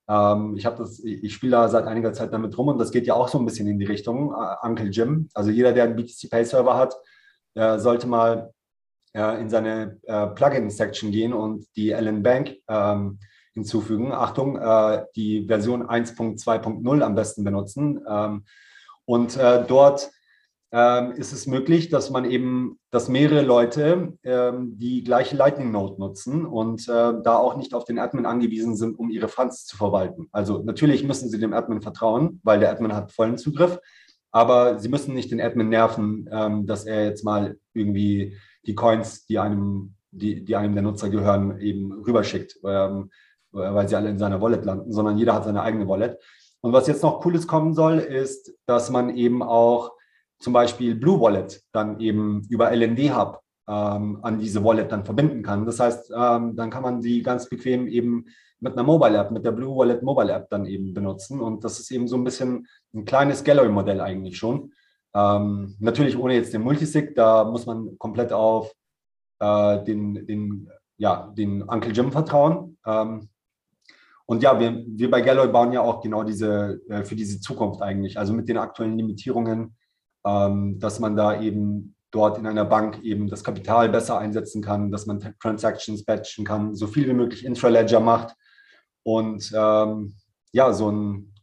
Ähm, ich das, ich spiele da seit einiger Zeit damit rum und das geht ja auch so ein bisschen in die Richtung Uncle Jim. Also jeder, der einen BTC Pay Server hat, sollte mal äh, in seine Plugin-Section gehen und die Ellen Bank ähm, hinzufügen. Achtung, äh, die Version 1.2.0 am besten benutzen. Ähm, und äh, dort ähm, ist es möglich, dass man eben, dass mehrere Leute ähm, die gleiche Lightning Node nutzen und äh, da auch nicht auf den Admin angewiesen sind, um ihre Funds zu verwalten. Also natürlich müssen sie dem Admin vertrauen, weil der Admin hat vollen Zugriff, aber sie müssen nicht den Admin nerven, ähm, dass er jetzt mal irgendwie die Coins, die einem, die, die einem der Nutzer gehören, eben rüberschickt. Ähm, weil sie alle in seiner Wallet landen, sondern jeder hat seine eigene Wallet. Und was jetzt noch Cooles kommen soll, ist, dass man eben auch zum Beispiel Blue Wallet dann eben über LND Hub ähm, an diese Wallet dann verbinden kann. Das heißt, ähm, dann kann man sie ganz bequem eben mit einer Mobile App, mit der Blue Wallet Mobile App dann eben benutzen. Und das ist eben so ein bisschen ein kleines Gallery-Modell eigentlich schon. Ähm, natürlich ohne jetzt den Multisig, da muss man komplett auf äh, den, den, ja, den Uncle Jim vertrauen. Ähm, und ja, wir, wir bei Galloy bauen ja auch genau diese, äh, für diese Zukunft eigentlich, also mit den aktuellen Limitierungen, ähm, dass man da eben dort in einer Bank eben das Kapital besser einsetzen kann, dass man Transactions batchen kann, so viel wie möglich Intraledger macht und ähm, ja, so ein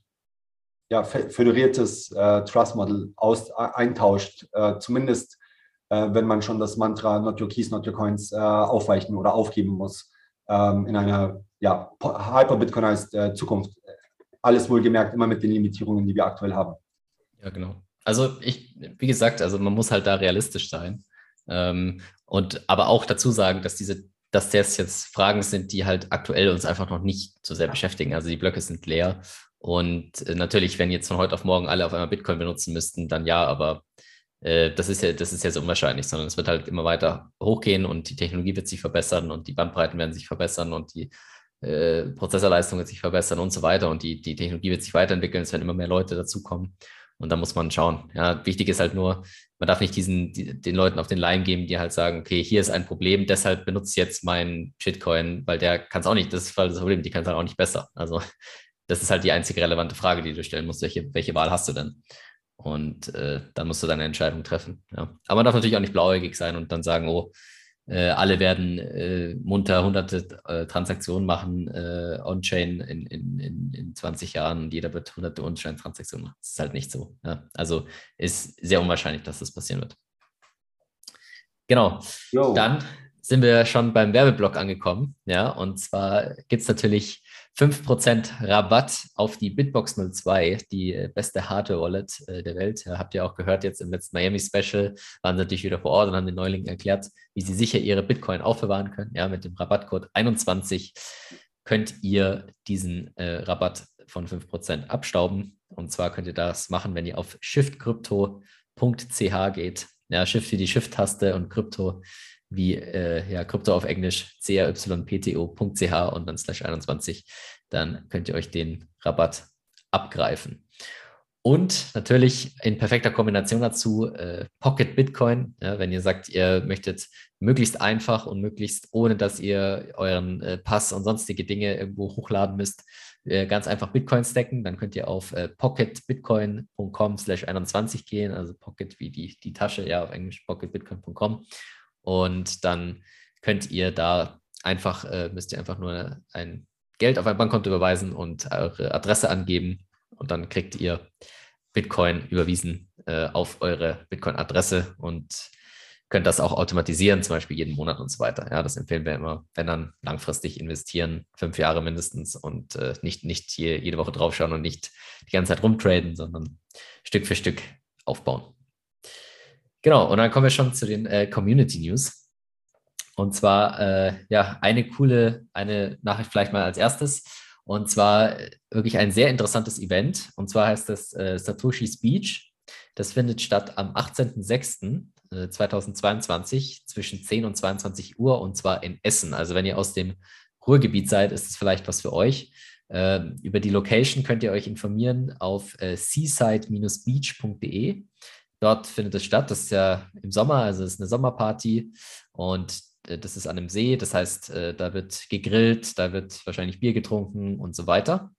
ja, föderiertes äh, Trust Model aus, eintauscht, äh, zumindest äh, wenn man schon das Mantra Not Your Keys, Not Your Coins äh, aufweichen oder aufgeben muss ähm, in einer ja, hyper-Bitcoinized äh, Zukunft. Alles wohlgemerkt immer mit den Limitierungen, die wir aktuell haben. Ja, genau. Also ich, wie gesagt, also man muss halt da realistisch sein. Ähm, und aber auch dazu sagen, dass diese, dass das jetzt Fragen sind, die halt aktuell uns einfach noch nicht so sehr beschäftigen. Also die Blöcke sind leer. Und äh, natürlich, wenn jetzt von heute auf morgen alle auf einmal Bitcoin benutzen müssten, dann ja, aber äh, das ist ja, das ist ja so unwahrscheinlich, sondern es wird halt immer weiter hochgehen und die Technologie wird sich verbessern und die Bandbreiten werden sich verbessern und die äh, Prozessorleistung wird sich verbessern und so weiter und die, die Technologie wird sich weiterentwickeln, es werden immer mehr Leute dazukommen und da muss man schauen. Ja, wichtig ist halt nur, man darf nicht diesen, die, den Leuten auf den Leim geben, die halt sagen, okay, hier ist ein Problem, deshalb benutze jetzt meinen Shitcoin, weil der kann es auch nicht, das ist das Problem, die kann es halt auch nicht besser. Also das ist halt die einzige relevante Frage, die du stellen musst, welche, welche Wahl hast du denn? Und äh, dann musst du deine Entscheidung treffen. Ja. Aber man darf natürlich auch nicht blauäugig sein und dann sagen, oh, äh, alle werden äh, munter hunderte äh, Transaktionen machen äh, on-chain in, in, in, in 20 Jahren und jeder wird hunderte On-Chain-Transaktionen machen. Das ist halt nicht so. Ja? Also ist sehr unwahrscheinlich, dass das passieren wird. Genau. Yo. Dann sind wir schon beim Werbeblock angekommen. Ja, und zwar gibt es natürlich 5% Rabatt auf die Bitbox 02, die äh, beste Hardware-Wallet äh, der Welt. Habt ihr auch gehört, jetzt im letzten Miami-Special waren sie natürlich wieder vor Ort und haben den Neulingen erklärt, wie sie sicher ihre Bitcoin aufbewahren können. Ja, mit dem Rabattcode 21 könnt ihr diesen äh, Rabatt von 5% abstauben. Und zwar könnt ihr das machen, wenn ihr auf shiftcrypto.ch geht. Ja, Shift wie die Shift-Taste und Krypto wie äh, ja, Krypto auf Englisch, crypto.ch und dann slash 21, dann könnt ihr euch den Rabatt abgreifen. Und natürlich in perfekter Kombination dazu äh, Pocket Bitcoin. Ja, wenn ihr sagt, ihr möchtet möglichst einfach und möglichst ohne, dass ihr euren äh, Pass und sonstige Dinge irgendwo hochladen müsst, äh, ganz einfach Bitcoin stacken, dann könnt ihr auf äh, pocketbitcoin.com slash 21 gehen, also Pocket wie die, die Tasche, ja, auf Englisch pocketbitcoin.com und dann könnt ihr da einfach, äh, müsst ihr einfach nur ein Geld auf ein Bankkonto überweisen und eure Adresse angeben und dann kriegt ihr Bitcoin überwiesen äh, auf eure Bitcoin-Adresse und könnt das auch automatisieren, zum Beispiel jeden Monat und so weiter. Ja, das empfehlen wir immer, wenn dann langfristig investieren, fünf Jahre mindestens und äh, nicht, nicht je, jede Woche draufschauen und nicht die ganze Zeit rumtraden, sondern Stück für Stück aufbauen. Genau, und dann kommen wir schon zu den äh, Community News. Und zwar, äh, ja, eine coole, eine Nachricht vielleicht mal als erstes. Und zwar äh, wirklich ein sehr interessantes Event. Und zwar heißt das äh, Satoshi Speech. Das findet statt am 18.06.2022 äh, zwischen 10 und 22 Uhr und zwar in Essen. Also wenn ihr aus dem Ruhrgebiet seid, ist es vielleicht was für euch. Äh, über die Location könnt ihr euch informieren auf äh, seaside-beach.de. Dort findet es statt. Das ist ja im Sommer, also es ist eine Sommerparty und äh, das ist an einem See. Das heißt, äh, da wird gegrillt, da wird wahrscheinlich Bier getrunken und so weiter.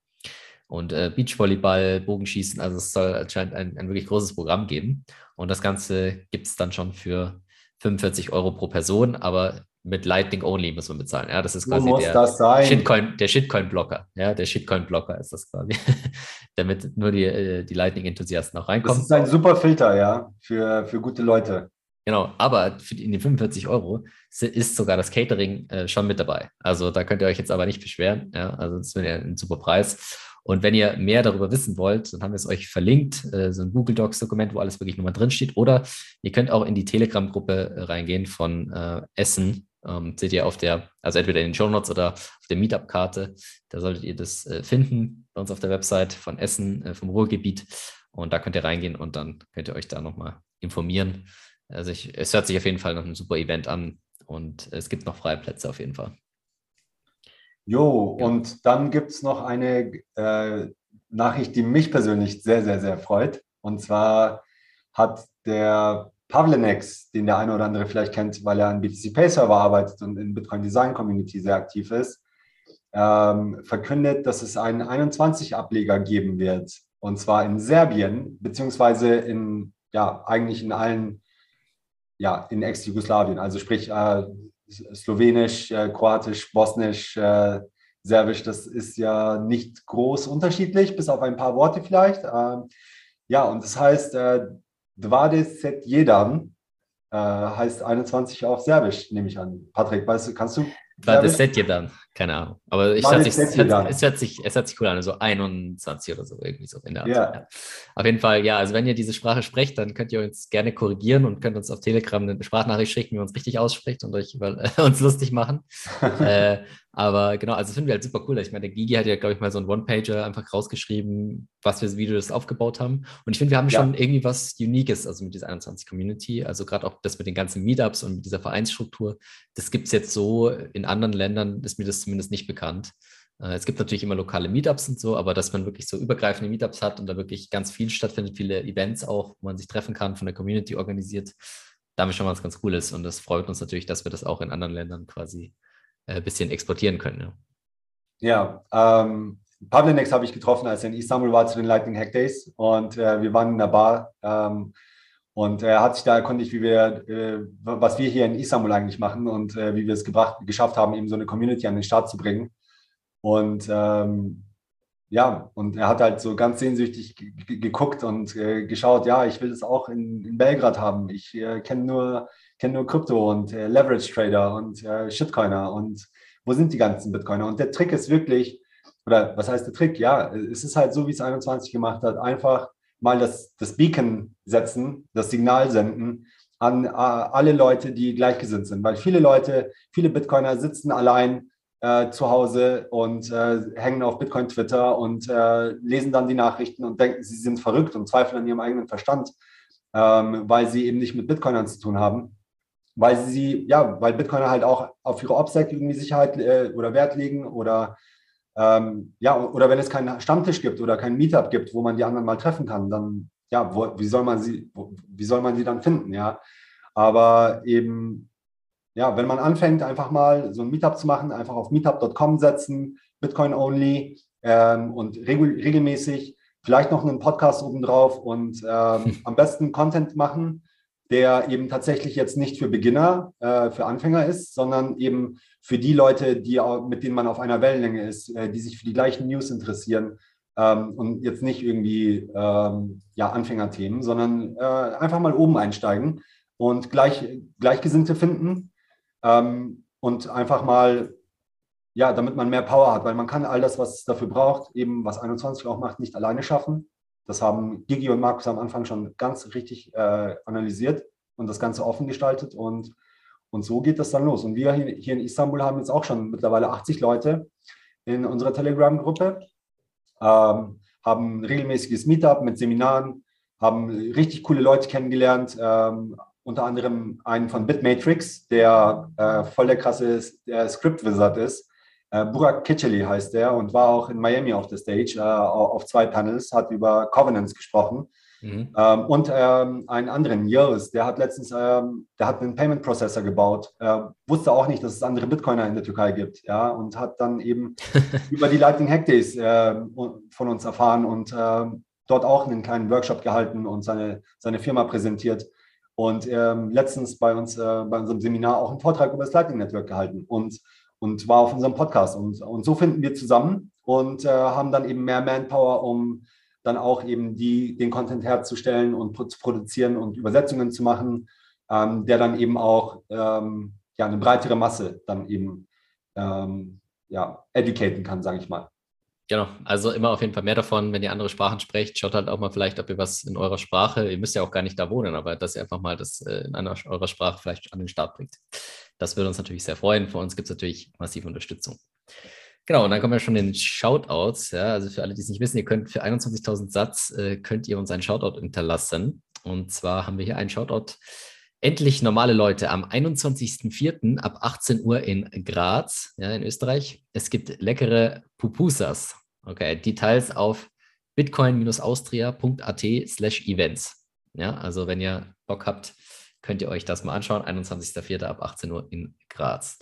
Und äh, Beachvolleyball, Bogenschießen, also es soll anscheinend ein, ein wirklich großes Programm geben. Und das Ganze gibt es dann schon für 45 Euro pro Person, aber mit Lightning Only muss man bezahlen. Ja, das ist quasi der Shitcoin, der Shitcoin-Blocker. Ja, der Shitcoin-Blocker ist das quasi. [LAUGHS] Damit nur die, äh, die Lightning-Enthusiasten auch reinkommen. Das ist ein super Filter, ja, für, für gute Leute. Genau, aber für die, in den 45 Euro ist sogar das Catering äh, schon mit dabei. Also da könnt ihr euch jetzt aber nicht beschweren. Ja, also das ist ja ein super Preis. Und wenn ihr mehr darüber wissen wollt, dann haben wir es euch verlinkt, äh, so ein Google Docs-Dokument, wo alles wirklich nochmal drin steht. Oder ihr könnt auch in die Telegram-Gruppe äh, reingehen von äh, Essen. Ähm, seht ihr auf der, also entweder in den Show Notes oder auf der Meetup-Karte. Da solltet ihr das finden bei uns auf der Website von Essen, vom Ruhrgebiet. Und da könnt ihr reingehen und dann könnt ihr euch da nochmal informieren. Also ich, es hört sich auf jeden Fall nach einem super Event an und es gibt noch freie Plätze auf jeden Fall. Jo, ja. und dann gibt es noch eine äh, Nachricht, die mich persönlich sehr, sehr, sehr freut. Und zwar hat der Pavlenex, den der eine oder andere vielleicht kennt, weil er an BTC Pay Server arbeitet und in Bitcoin Design Community sehr aktiv ist, ähm, verkündet, dass es einen 21-Ableger geben wird. Und zwar in Serbien, beziehungsweise in, ja, eigentlich in allen, ja, in Ex-Jugoslawien. Also sprich, äh, Slowenisch, äh, Kroatisch, Bosnisch, äh, Serbisch, das ist ja nicht groß unterschiedlich, bis auf ein paar Worte vielleicht. Ähm, ja, und das heißt, äh, Dvade Jedan äh, heißt 21 auf Serbisch, nehme ich an. Patrick, weißt du, kannst du? Dvade Jedan. Keine Ahnung. Aber ich sich, es, hört, es, hört sich, es hört sich cool an, so 21 oder so, irgendwie so in der Art. Ja. ja. Auf jeden Fall, ja, also wenn ihr diese Sprache sprecht, dann könnt ihr uns gerne korrigieren und könnt uns auf Telegram eine Sprachnachricht schicken, wie man es richtig ausspricht und euch über, [LAUGHS] uns lustig machen. [LAUGHS] äh, aber genau, also das finden wir halt super cool. Ich meine, der Gigi hat ja, glaube ich, mal so einen One-Pager einfach rausgeschrieben, was wir Video das aufgebaut haben. Und ich finde, wir haben ja. schon irgendwie was Uniques, also mit dieser 21 Community. Also gerade auch das mit den ganzen Meetups und mit dieser Vereinsstruktur. Das gibt es jetzt so in anderen Ländern, ist mir das zumindest nicht bekannt. Äh, es gibt natürlich immer lokale Meetups und so, aber dass man wirklich so übergreifende Meetups hat und da wirklich ganz viel stattfindet, viele Events auch, wo man sich treffen kann, von der Community organisiert, da haben wir schon was ganz Cooles. Und das freut uns natürlich, dass wir das auch in anderen Ländern quasi ein äh, bisschen exportieren können. Ja, ähm, Pavlenex habe ich getroffen, als er in Istanbul war zu den Lightning Hack Days und äh, wir waren in der Bar ähm, Und er hat sich da erkundigt, wie wir, äh, was wir hier in Istanbul eigentlich machen und äh, wie wir es gebracht, geschafft haben, eben so eine Community an den Start zu bringen. Und ähm, ja, und er hat halt so ganz sehnsüchtig geguckt und äh, geschaut, ja, ich will das auch in, in Belgrad haben. Ich äh, kenne nur, kenn nur Krypto und äh, Leverage Trader und äh, Shitcoiner und wo sind die ganzen Bitcoiner? Und der Trick ist wirklich, oder was heißt der Trick? Ja, es ist halt so, wie es 21 gemacht hat, einfach mal das, das Beacon setzen, das Signal senden an äh, alle Leute, die gleichgesinnt sind. Weil viele Leute, viele Bitcoiner sitzen allein äh, zu Hause und äh, hängen auf Bitcoin Twitter und äh, lesen dann die Nachrichten und denken, sie sind verrückt und zweifeln an ihrem eigenen Verstand, ähm, weil sie eben nicht mit Bitcoinern zu tun haben. Weil sie, ja, weil Bitcoiner halt auch auf ihre OPSEC irgendwie Sicherheit äh, oder Wert legen oder ähm, ja, oder wenn es keinen Stammtisch gibt oder kein Meetup gibt, wo man die anderen mal treffen kann, dann, ja, wo, wie, soll man sie, wo, wie soll man sie dann finden, ja? Aber eben, ja, wenn man anfängt, einfach mal so ein Meetup zu machen, einfach auf meetup.com setzen, Bitcoin only ähm, und regel, regelmäßig vielleicht noch einen Podcast obendrauf und ähm, [LAUGHS] am besten Content machen, der eben tatsächlich jetzt nicht für Beginner, äh, für Anfänger ist, sondern eben für die Leute, die, mit denen man auf einer Wellenlänge ist, äh, die sich für die gleichen News interessieren ähm, und jetzt nicht irgendwie ähm, ja, Anfängerthemen, sondern äh, einfach mal oben einsteigen und gleich, Gleichgesinnte finden ähm, und einfach mal, ja, damit man mehr Power hat, weil man kann all das, was es dafür braucht, eben was 21 auch macht, nicht alleine schaffen. Das haben Gigi und Markus am Anfang schon ganz richtig äh, analysiert und das Ganze offen gestaltet. Und, und so geht das dann los. Und wir hier, in Istanbul haben jetzt auch schon mittlerweile 80 Leute in unserer Telegram-Gruppe, ähm, haben regelmäßiges Meetup mit Seminaren, haben richtig coole Leute kennengelernt, ähm, unter anderem einen von Bitmatrix, der äh, voll der krasse der Script Wizard ist äh, Burak Kitcheli heißt der und war auch in Miami auf der Stage äh, auf zwei Panels, hat über Covenants gesprochen. Mhm. Ähm, und ähm, einen anderen, Yos, der hat letztens, ähm, der hat einen Payment Processor gebaut, äh, wusste auch nicht, dass es andere Bitcoiner in der Türkei gibt, ja, und hat dann eben [LAUGHS] über die Lightning Hack Days äh, von uns erfahren und ähm, dort auch einen kleinen Workshop gehalten und seine, seine Firma präsentiert. Und ähm, letztens bei uns, äh, bei unserem Seminar auch einen Vortrag über das Lightning Network gehalten. Und und war auf unserem Podcast. Und, und so finden wir zusammen und äh, haben dann eben mehr Manpower, um dann auch eben die, den Content herzustellen und zu produzieren und Übersetzungen zu machen, ähm, der dann eben auch ähm, ja, eine breitere Masse dann eben ähm, ja, educaten kann, sage ich mal. Genau, also immer auf jeden Fall mehr davon, wenn ihr andere Sprachen sprecht, schaut halt auch mal vielleicht, ob ihr was in eurer Sprache, ihr müsst ja auch gar nicht da wohnen, aber dass ihr einfach mal das äh, in einer eurer Sprache vielleicht an den Start bringt. Das würde uns natürlich sehr freuen. Für uns gibt es natürlich massive Unterstützung. Genau, und dann kommen wir schon den Shoutouts. Ja, also für alle, die es nicht wissen, ihr könnt für 21.000 Satz, äh, könnt ihr uns einen Shoutout hinterlassen. Und zwar haben wir hier einen Shoutout. Endlich normale Leute am 21.04. ab 18 Uhr in Graz, ja, in Österreich. Es gibt leckere Pupusas. Okay, Details auf bitcoin-austria.at slash events. Ja, also wenn ihr Bock habt, könnt ihr euch das mal anschauen. 21.04. ab 18 Uhr in Graz.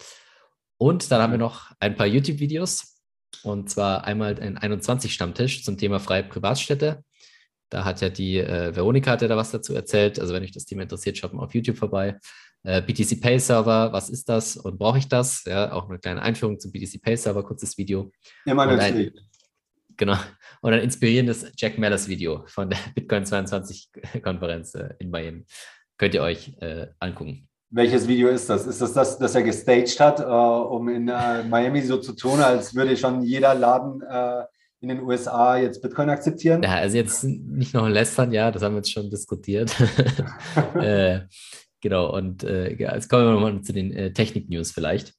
Und dann haben wir noch ein paar YouTube-Videos. Und zwar einmal ein 21-Stammtisch zum Thema freie Privatstädte. Da hat ja die äh, Veronika hat ja da was dazu erzählt. Also wenn euch das Thema interessiert, schaut mal auf YouTube vorbei. Äh, BTC Pay Server, was ist das und brauche ich das? Ja, auch eine kleine Einführung zum BTC Pay Server, kurzes Video. Immer ein, Genau. Und ein inspirierendes Jack Mellers Video von der Bitcoin 22 Konferenz äh, in Miami könnt ihr euch äh, angucken. Welches Video ist das? Ist das das, das er gestaged hat, äh, um in äh, Miami so zu tun, als würde schon jeder Laden äh, in den USA jetzt Bitcoin akzeptieren? Ja, also jetzt nicht noch lästern, ja, das haben wir jetzt schon diskutiert. [LAUGHS] Äh, genau, und äh, jetzt kommen wir mal zu den Technik-News vielleicht.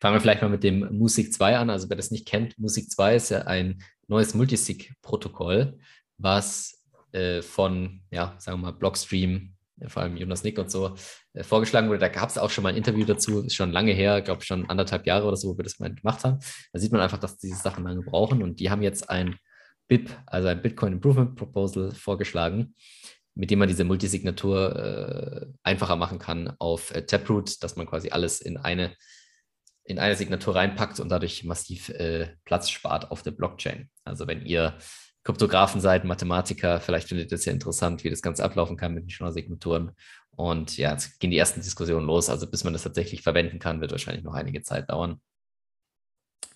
Fangen wir vielleicht mal mit dem Musik 2 an. Also wer das nicht kennt, Musik 2 ist ja ein neues Multisig-Protokoll, was von, ja, sagen wir mal, Blockstream vor allem Jonas Nick und so, äh, vorgeschlagen wurde. Da gab es auch schon mal ein Interview dazu, ist schon lange her, glaube ich schon anderthalb Jahre oder so, wo wir das mal gemacht haben. Da sieht man einfach, dass diese Sachen lange brauchen und die haben jetzt ein BIP, also ein Bitcoin Improvement Proposal vorgeschlagen, mit dem man diese Multisignatur äh, einfacher machen kann auf äh, Taproot, dass man quasi alles in eine in eine Signatur reinpackt und dadurch massiv äh, Platz spart auf der Blockchain. Also wenn ihr Kryptografen seid, Mathematiker, vielleicht findet ihr es ja interessant, wie das Ganze ablaufen kann mit den Schnorr-Signaturen. Und ja, jetzt gehen die ersten Diskussionen los. Also bis man das tatsächlich verwenden kann, wird wahrscheinlich noch einige Zeit dauern.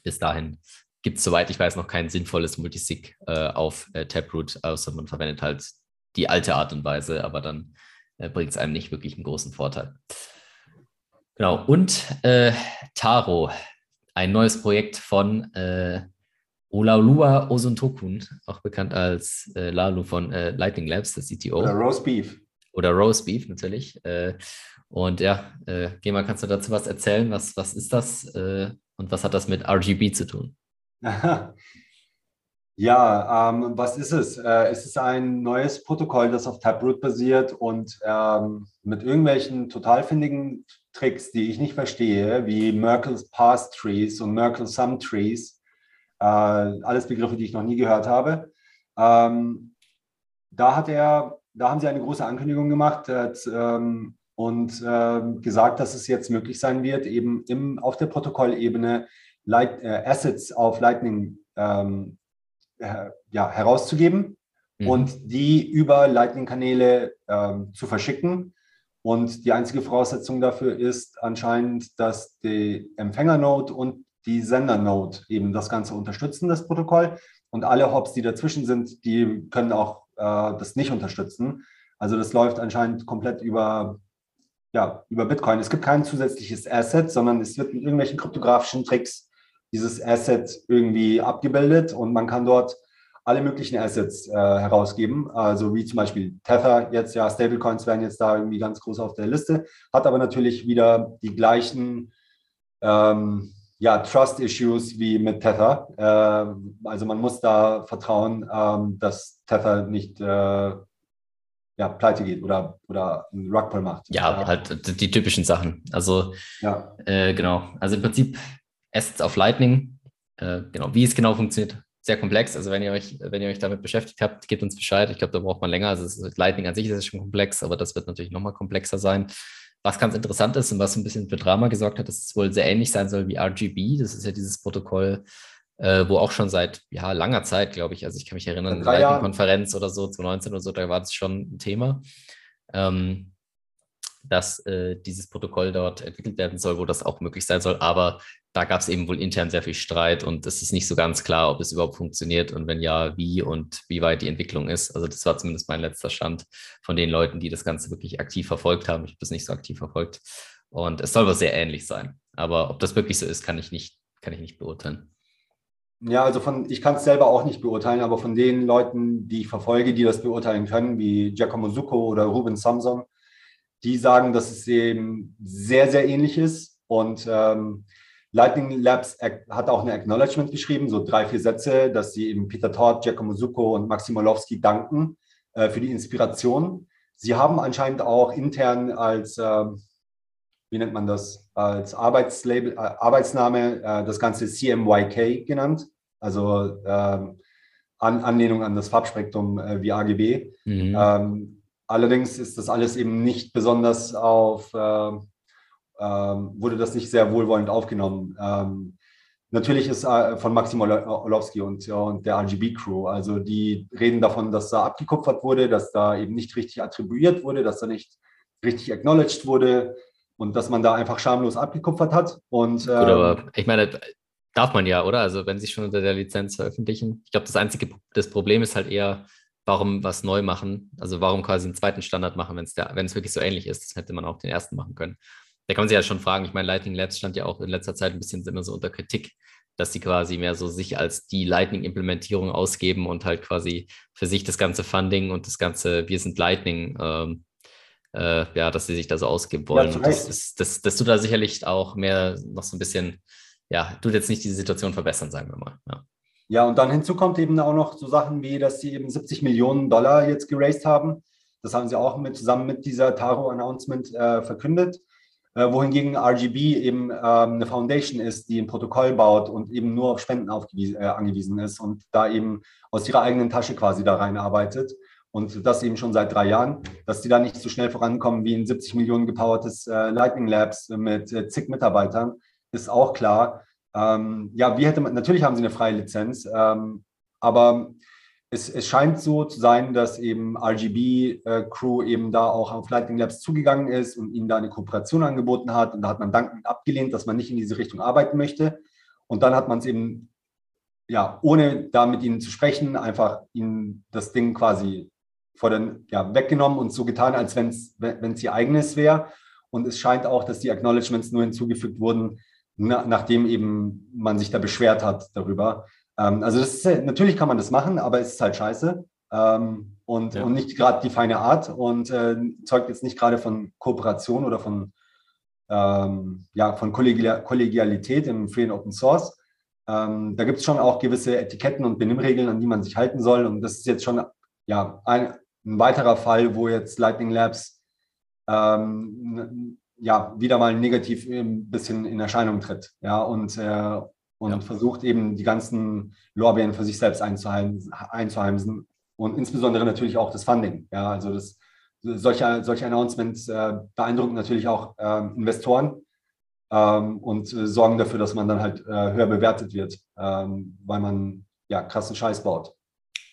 Bis dahin gibt es, soweit ich weiß, noch kein sinnvolles Multisig äh, auf äh, Taproot, außer man verwendet halt die alte Art und Weise, aber dann äh, bringt es einem nicht wirklich einen großen Vorteil. Genau, und äh, Taro, ein neues Projekt von Olaolua Osuntokun, auch bekannt als äh, Lalu von äh, Lightning Labs, der CTO. Oder Roast Beef. Oder Roast Beef natürlich. Äh, und ja, äh, Gema, kannst du dazu was erzählen? Was, was ist das äh, und was hat das mit RGB zu tun? [LAUGHS] Ja, ähm, was ist es? Äh, es ist ein neues Protokoll, das auf Taproot basiert und ähm, mit irgendwelchen total findigen Tricks, die ich nicht verstehe, wie Merkle's Path Trees und Merkle Sum Trees, alles Begriffe, die ich noch nie gehört habe. Ähm, da hat er, da haben sie eine große Ankündigung gemacht hat, ähm, und äh, gesagt, dass es jetzt möglich sein wird, eben im, auf der Protokollebene Light, äh, Assets auf Lightning ähm, äh, ja, herauszugeben mhm. und die über Lightning-Kanäle ähm, zu verschicken. Und die einzige Voraussetzung dafür ist anscheinend, dass die Empfänger-Node und die Sender-Node eben das Ganze unterstützen, das Protokoll. Und alle Hops, die dazwischen sind, die können auch äh, das nicht unterstützen. Also das läuft anscheinend komplett über, ja, über Bitcoin. Es gibt kein zusätzliches Asset, sondern es wird mit irgendwelchen kryptografischen Tricks dieses Asset irgendwie abgebildet und man kann dort alle möglichen Assets äh, herausgeben, also wie zum Beispiel Tether jetzt, ja, Stablecoins werden jetzt da irgendwie ganz groß auf der Liste, hat aber natürlich wieder die gleichen ähm, ja, Trust-Issues wie mit Tether. Äh, also man muss da vertrauen, ähm, dass Tether nicht äh, ja, pleite geht oder, oder einen Rugpull macht. Ja, ja, halt die typischen Sachen. Also ja. Äh, genau. Also im Prinzip Assets auf Lightning. Äh, genau, wie es genau funktioniert, sehr komplex. Also wenn ihr euch, wenn ihr euch damit beschäftigt habt, gebt uns Bescheid. Ich glaube, da braucht man länger. Also Lightning an sich ist schon komplex, aber das wird natürlich nochmal komplexer sein. Was ganz interessant ist und was ein bisschen für Drama gesorgt hat, dass es wohl sehr ähnlich sein soll wie RGB. Das ist ja dieses Protokoll, äh, wo auch schon seit ja, langer Zeit, glaube ich, also ich kann mich erinnern, Lightning-Konferenz oder so, 2019 oder so, da war das schon ein Thema. Ähm, dass äh, dieses Protokoll dort entwickelt werden soll, wo das auch möglich sein soll. Aber da gab es eben wohl intern sehr viel Streit und es ist nicht so ganz klar, ob es überhaupt funktioniert und wenn ja, wie und wie weit die Entwicklung ist. Also das war zumindest mein letzter Stand von den Leuten, die das Ganze wirklich aktiv verfolgt haben. Ich habe das nicht so aktiv verfolgt. Und es soll wohl sehr ähnlich sein. Aber ob das wirklich so ist, kann ich nicht, kann ich nicht beurteilen. Ja, also von, ich kann es selber auch nicht beurteilen, aber von den Leuten, die ich verfolge, die das beurteilen können, wie Giacomo Zucco oder Ruben Samson, die sagen, dass es eben sehr, sehr ähnlich ist. Und ähm, Lightning Labs hat auch ein Acknowledgement geschrieben, so drei, vier Sätze, dass sie eben Peter Todd, Giacomo Zucco und Maximolowski danken äh, für die Inspiration. Sie haben anscheinend auch intern als, äh, wie nennt man das, als Arbeitslabel, äh, Arbeitsname äh, das Ganze CMYK genannt, also ähm, an, Anlehnung an das Farbspektrum äh, wie AGB. Mhm. Ähm, Allerdings ist das alles eben nicht besonders auf, äh, äh, wurde das nicht sehr wohlwollend aufgenommen. Ähm, natürlich ist äh, von Maxim Orlowski und, und der RGB-Crew, also die reden davon, dass da abgekupfert wurde, dass da eben nicht richtig attribuiert wurde, dass da nicht richtig acknowledged wurde und dass man da einfach schamlos abgekupfert hat. Und, Gut, aber ähm, ich meine, darf man ja, oder? Also wenn sie schon unter der Lizenz veröffentlichen. Ich glaube, das einzige das Problem ist halt eher, warum was neu machen? Also warum quasi einen zweiten Standard machen, wenn es wenn es wirklich so ähnlich ist? Das hätte man auch den ersten machen können. Da kann man sich ja schon fragen. Ich meine, Lightning Labs stand ja auch in letzter Zeit ein bisschen immer so unter Kritik, dass sie quasi mehr so sich als die Lightning-Implementierung ausgeben und halt quasi für sich das ganze Funding und das ganze Wir sind Lightning, ähm, äh, ja, dass sie sich da so ausgeben wollen. Ja, das, ist, das, das tut da sicherlich auch mehr noch so ein bisschen, ja, tut jetzt nicht die Situation verbessern, sagen wir mal. Ja. Ja, und dann hinzu kommt eben auch noch so Sachen wie, dass sie eben 70 Millionen Dollar jetzt geraced haben. Das haben sie auch mit, zusammen mit dieser Taro-Announcement äh, verkündet. Äh, wohingegen RGB eben ähm, eine Foundation ist, die ein Protokoll baut und eben nur auf Spenden äh, angewiesen ist und da eben aus ihrer eigenen Tasche quasi da reinarbeitet. Und das eben schon seit drei Jahren, dass die da nicht so schnell vorankommen wie ein 70 Millionen gepowertes äh, Lightning Labs mit äh, zig Mitarbeitern, ist auch klar. Ähm, ja, wie hätte man, natürlich haben sie eine freie Lizenz, ähm, aber es, es, scheint so zu sein, dass eben RGB äh, eben da auch auf Lightning Labs zugegangen ist und ihnen da eine Kooperation angeboten hat. Und da hat man dankend abgelehnt, dass man nicht in diese Richtung arbeiten möchte. Und dann hat man es eben, ja, ohne da mit ihnen zu sprechen, einfach ihnen das Ding quasi vor den, ja, weggenommen und so getan, als wenn es ihr eigenes wäre. Und es scheint auch, dass die Acknowledgements nur hinzugefügt wurden, na, nachdem eben man sich da beschwert hat darüber. Ähm, also das ist, natürlich kann man das machen, aber es ist halt scheiße ähm, und, ja. und nicht gerade die feine Art und äh, zeugt jetzt nicht gerade von Kooperation oder von, ähm, ja, von Kollegial Kollegialität im Free and Open Source. Ähm, da gibt es schon auch gewisse Etiketten und Benimmregeln, an die man sich halten soll. Und das ist jetzt schon ja, ein, ein weiterer Fall, wo jetzt Lightning Labs ähm, ja, wieder mal negativ ein bisschen in Erscheinung tritt. Ja, und, äh, und ja. versucht eben die ganzen Lorbeeren für sich selbst einzuheimsen, einzuheimsen und insbesondere natürlich auch das Funding. Ja, also das, solche, solche Announcements äh, beeindrucken natürlich auch äh, Investoren ähm, und äh, sorgen dafür, dass man dann halt äh, höher bewertet wird, ähm, weil man ja krassen Scheiß baut.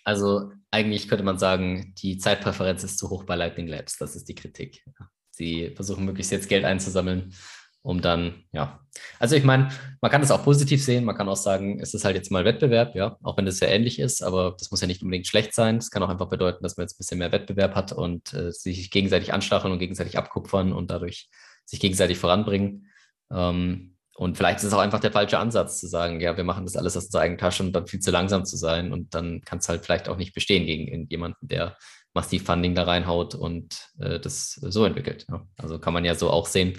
Also eigentlich könnte man sagen, die Zeitpräferenz ist zu hoch bei Lightning Labs. Das ist die Kritik. Sie versuchen möglichst jetzt Geld einzusammeln, um dann, ja. Also ich meine, man kann das auch positiv sehen, man kann auch sagen, es ist halt jetzt mal Wettbewerb, ja, auch wenn das sehr ähnlich ist, aber das muss ja nicht unbedingt schlecht sein. Es kann auch einfach bedeuten, dass man jetzt ein bisschen mehr Wettbewerb hat und äh, sich gegenseitig anstacheln und gegenseitig abkupfern und dadurch sich gegenseitig voranbringen. Ähm, und vielleicht ist es auch einfach der falsche Ansatz zu sagen, ja, wir machen das alles aus unserer eigenen Tasche und dann viel zu langsam zu sein und dann kann es halt vielleicht auch nicht bestehen gegen jemanden, der massiv Funding da reinhaut und äh, das so entwickelt. Ja. Also kann man ja so auch sehen,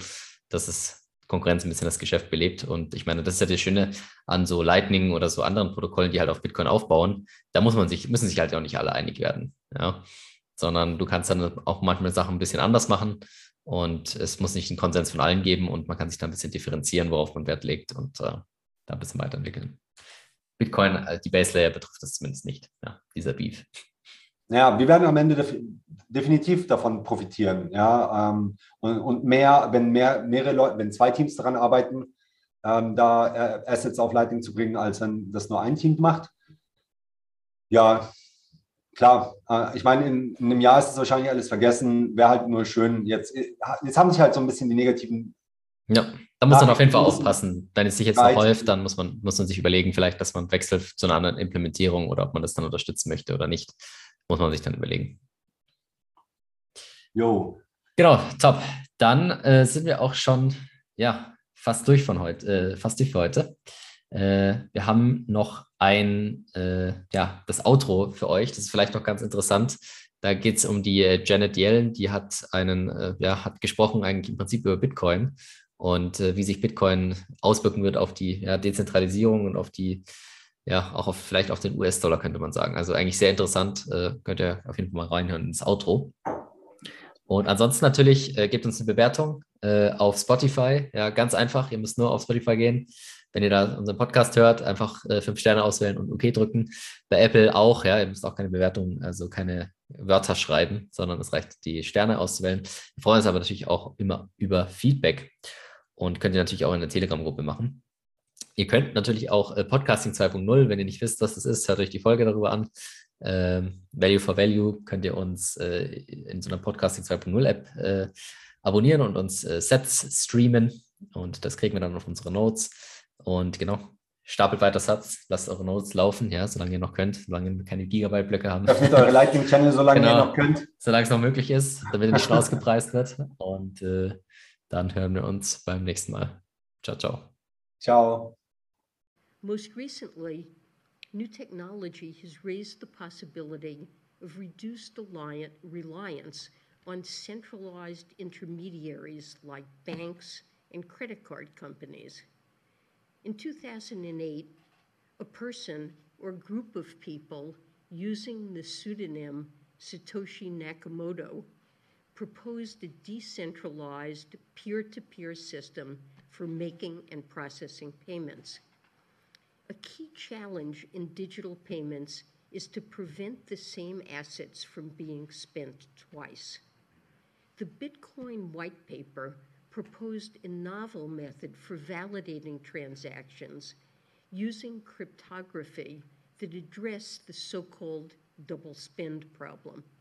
dass es Konkurrenz ein bisschen das Geschäft belebt. Und ich meine, das ist ja das Schöne an so Lightning oder so anderen Protokollen, die halt auf Bitcoin aufbauen. Da muss man sich, müssen sich halt auch nicht alle einig werden. Ja. Sondern du kannst dann auch manchmal Sachen ein bisschen anders machen. Und es muss nicht einen Konsens von allen geben und man kann sich da ein bisschen differenzieren, worauf man Wert legt und äh, da ein bisschen weiterentwickeln. Bitcoin, äh, die Base Layer betrifft das zumindest nicht, ja, dieser Beef. Ja, wir werden am Ende def definitiv davon profitieren. Ja, ähm, und, und, mehr, wenn mehr, mehrere Leute, wenn zwei Teams daran arbeiten, ähm, da äh, Assets auf Lightning zu bringen, als wenn das nur ein Team macht. Ja, klar. Äh, ich meine, in, in, einem Jahr ist es wahrscheinlich alles vergessen. Wäre halt nur schön. Jetzt, jetzt haben sich halt so ein bisschen die negativen. Ja, da muss man auf jeden Fall aufpassen. Wenn es sich jetzt noch häuft, dann muss man, muss man sich überlegen, vielleicht, dass man wechselt zu einer anderen Implementierung oder ob man das dann unterstützen möchte oder nicht. Muss man sich dann überlegen. Jo. Genau, top. Dann äh, sind wir auch schon ja, fast durch von heute, äh, fast durch für heute. Äh, wir haben noch ein, äh, ja, das Outro für euch. Das ist vielleicht noch ganz interessant. Da geht es um die äh, Janet Yellen, die hat einen, äh, ja, hat gesprochen eigentlich im Prinzip über Bitcoin und wie sich Bitcoin auswirken wird auf die ja, Dezentralisierung und auf die ja, auch auf, vielleicht auf den US-Dollar könnte man sagen. Also eigentlich sehr interessant. Äh, könnt ihr auf jeden Fall mal reinhören ins Outro. Und ansonsten natürlich, äh, gebt uns eine Bewertung äh, auf Spotify. Ja, ganz einfach. Ihr müsst nur auf Spotify gehen. Wenn ihr da unseren Podcast hört, einfach äh, fünf Sterne auswählen und OK drücken. Bei Apple auch, ja, ihr müsst auch keine Bewertung, also keine Wörter schreiben, sondern es reicht, die Sterne auszuwählen. Wir freuen uns aber natürlich auch immer über Feedback und könnt ihr natürlich auch in der Telegram-Gruppe machen. Ihr könnt natürlich auch äh, Podcasting 2.0, wenn ihr nicht wisst, was das ist, hört euch die Folge darüber an. Ähm, Value for Value könnt ihr uns äh, in so einer Podcasting 2.0 App äh, abonnieren und uns äh, Sets streamen. Und das kriegen wir dann auf unsere Notes. Und genau, stapelt weiter Satz, lasst eure Notes laufen, ja, solange ihr noch könnt, solange ihr keine Gigabyte-Blöcke habt. Öffnet eure Lightning-Channel, solange genau, ihr noch könnt. Solange es noch möglich ist, damit ihr nicht [LAUGHS] rausgepreist wird. Und äh, dann hören wir uns beim nächsten Mal. Ciao, ciao. Ciao. Most recently, new technology has raised the possibility of reduced reliance on centralized intermediaries like banks and credit card companies. In 2008, a person or group of people using the pseudonym Satoshi Nakamoto proposed a decentralized peer to peer system for making and processing payments. A key challenge in digital payments is to prevent the same assets from being spent twice. The Bitcoin white paper proposed a novel method for validating transactions using cryptography that addressed the so called double spend problem.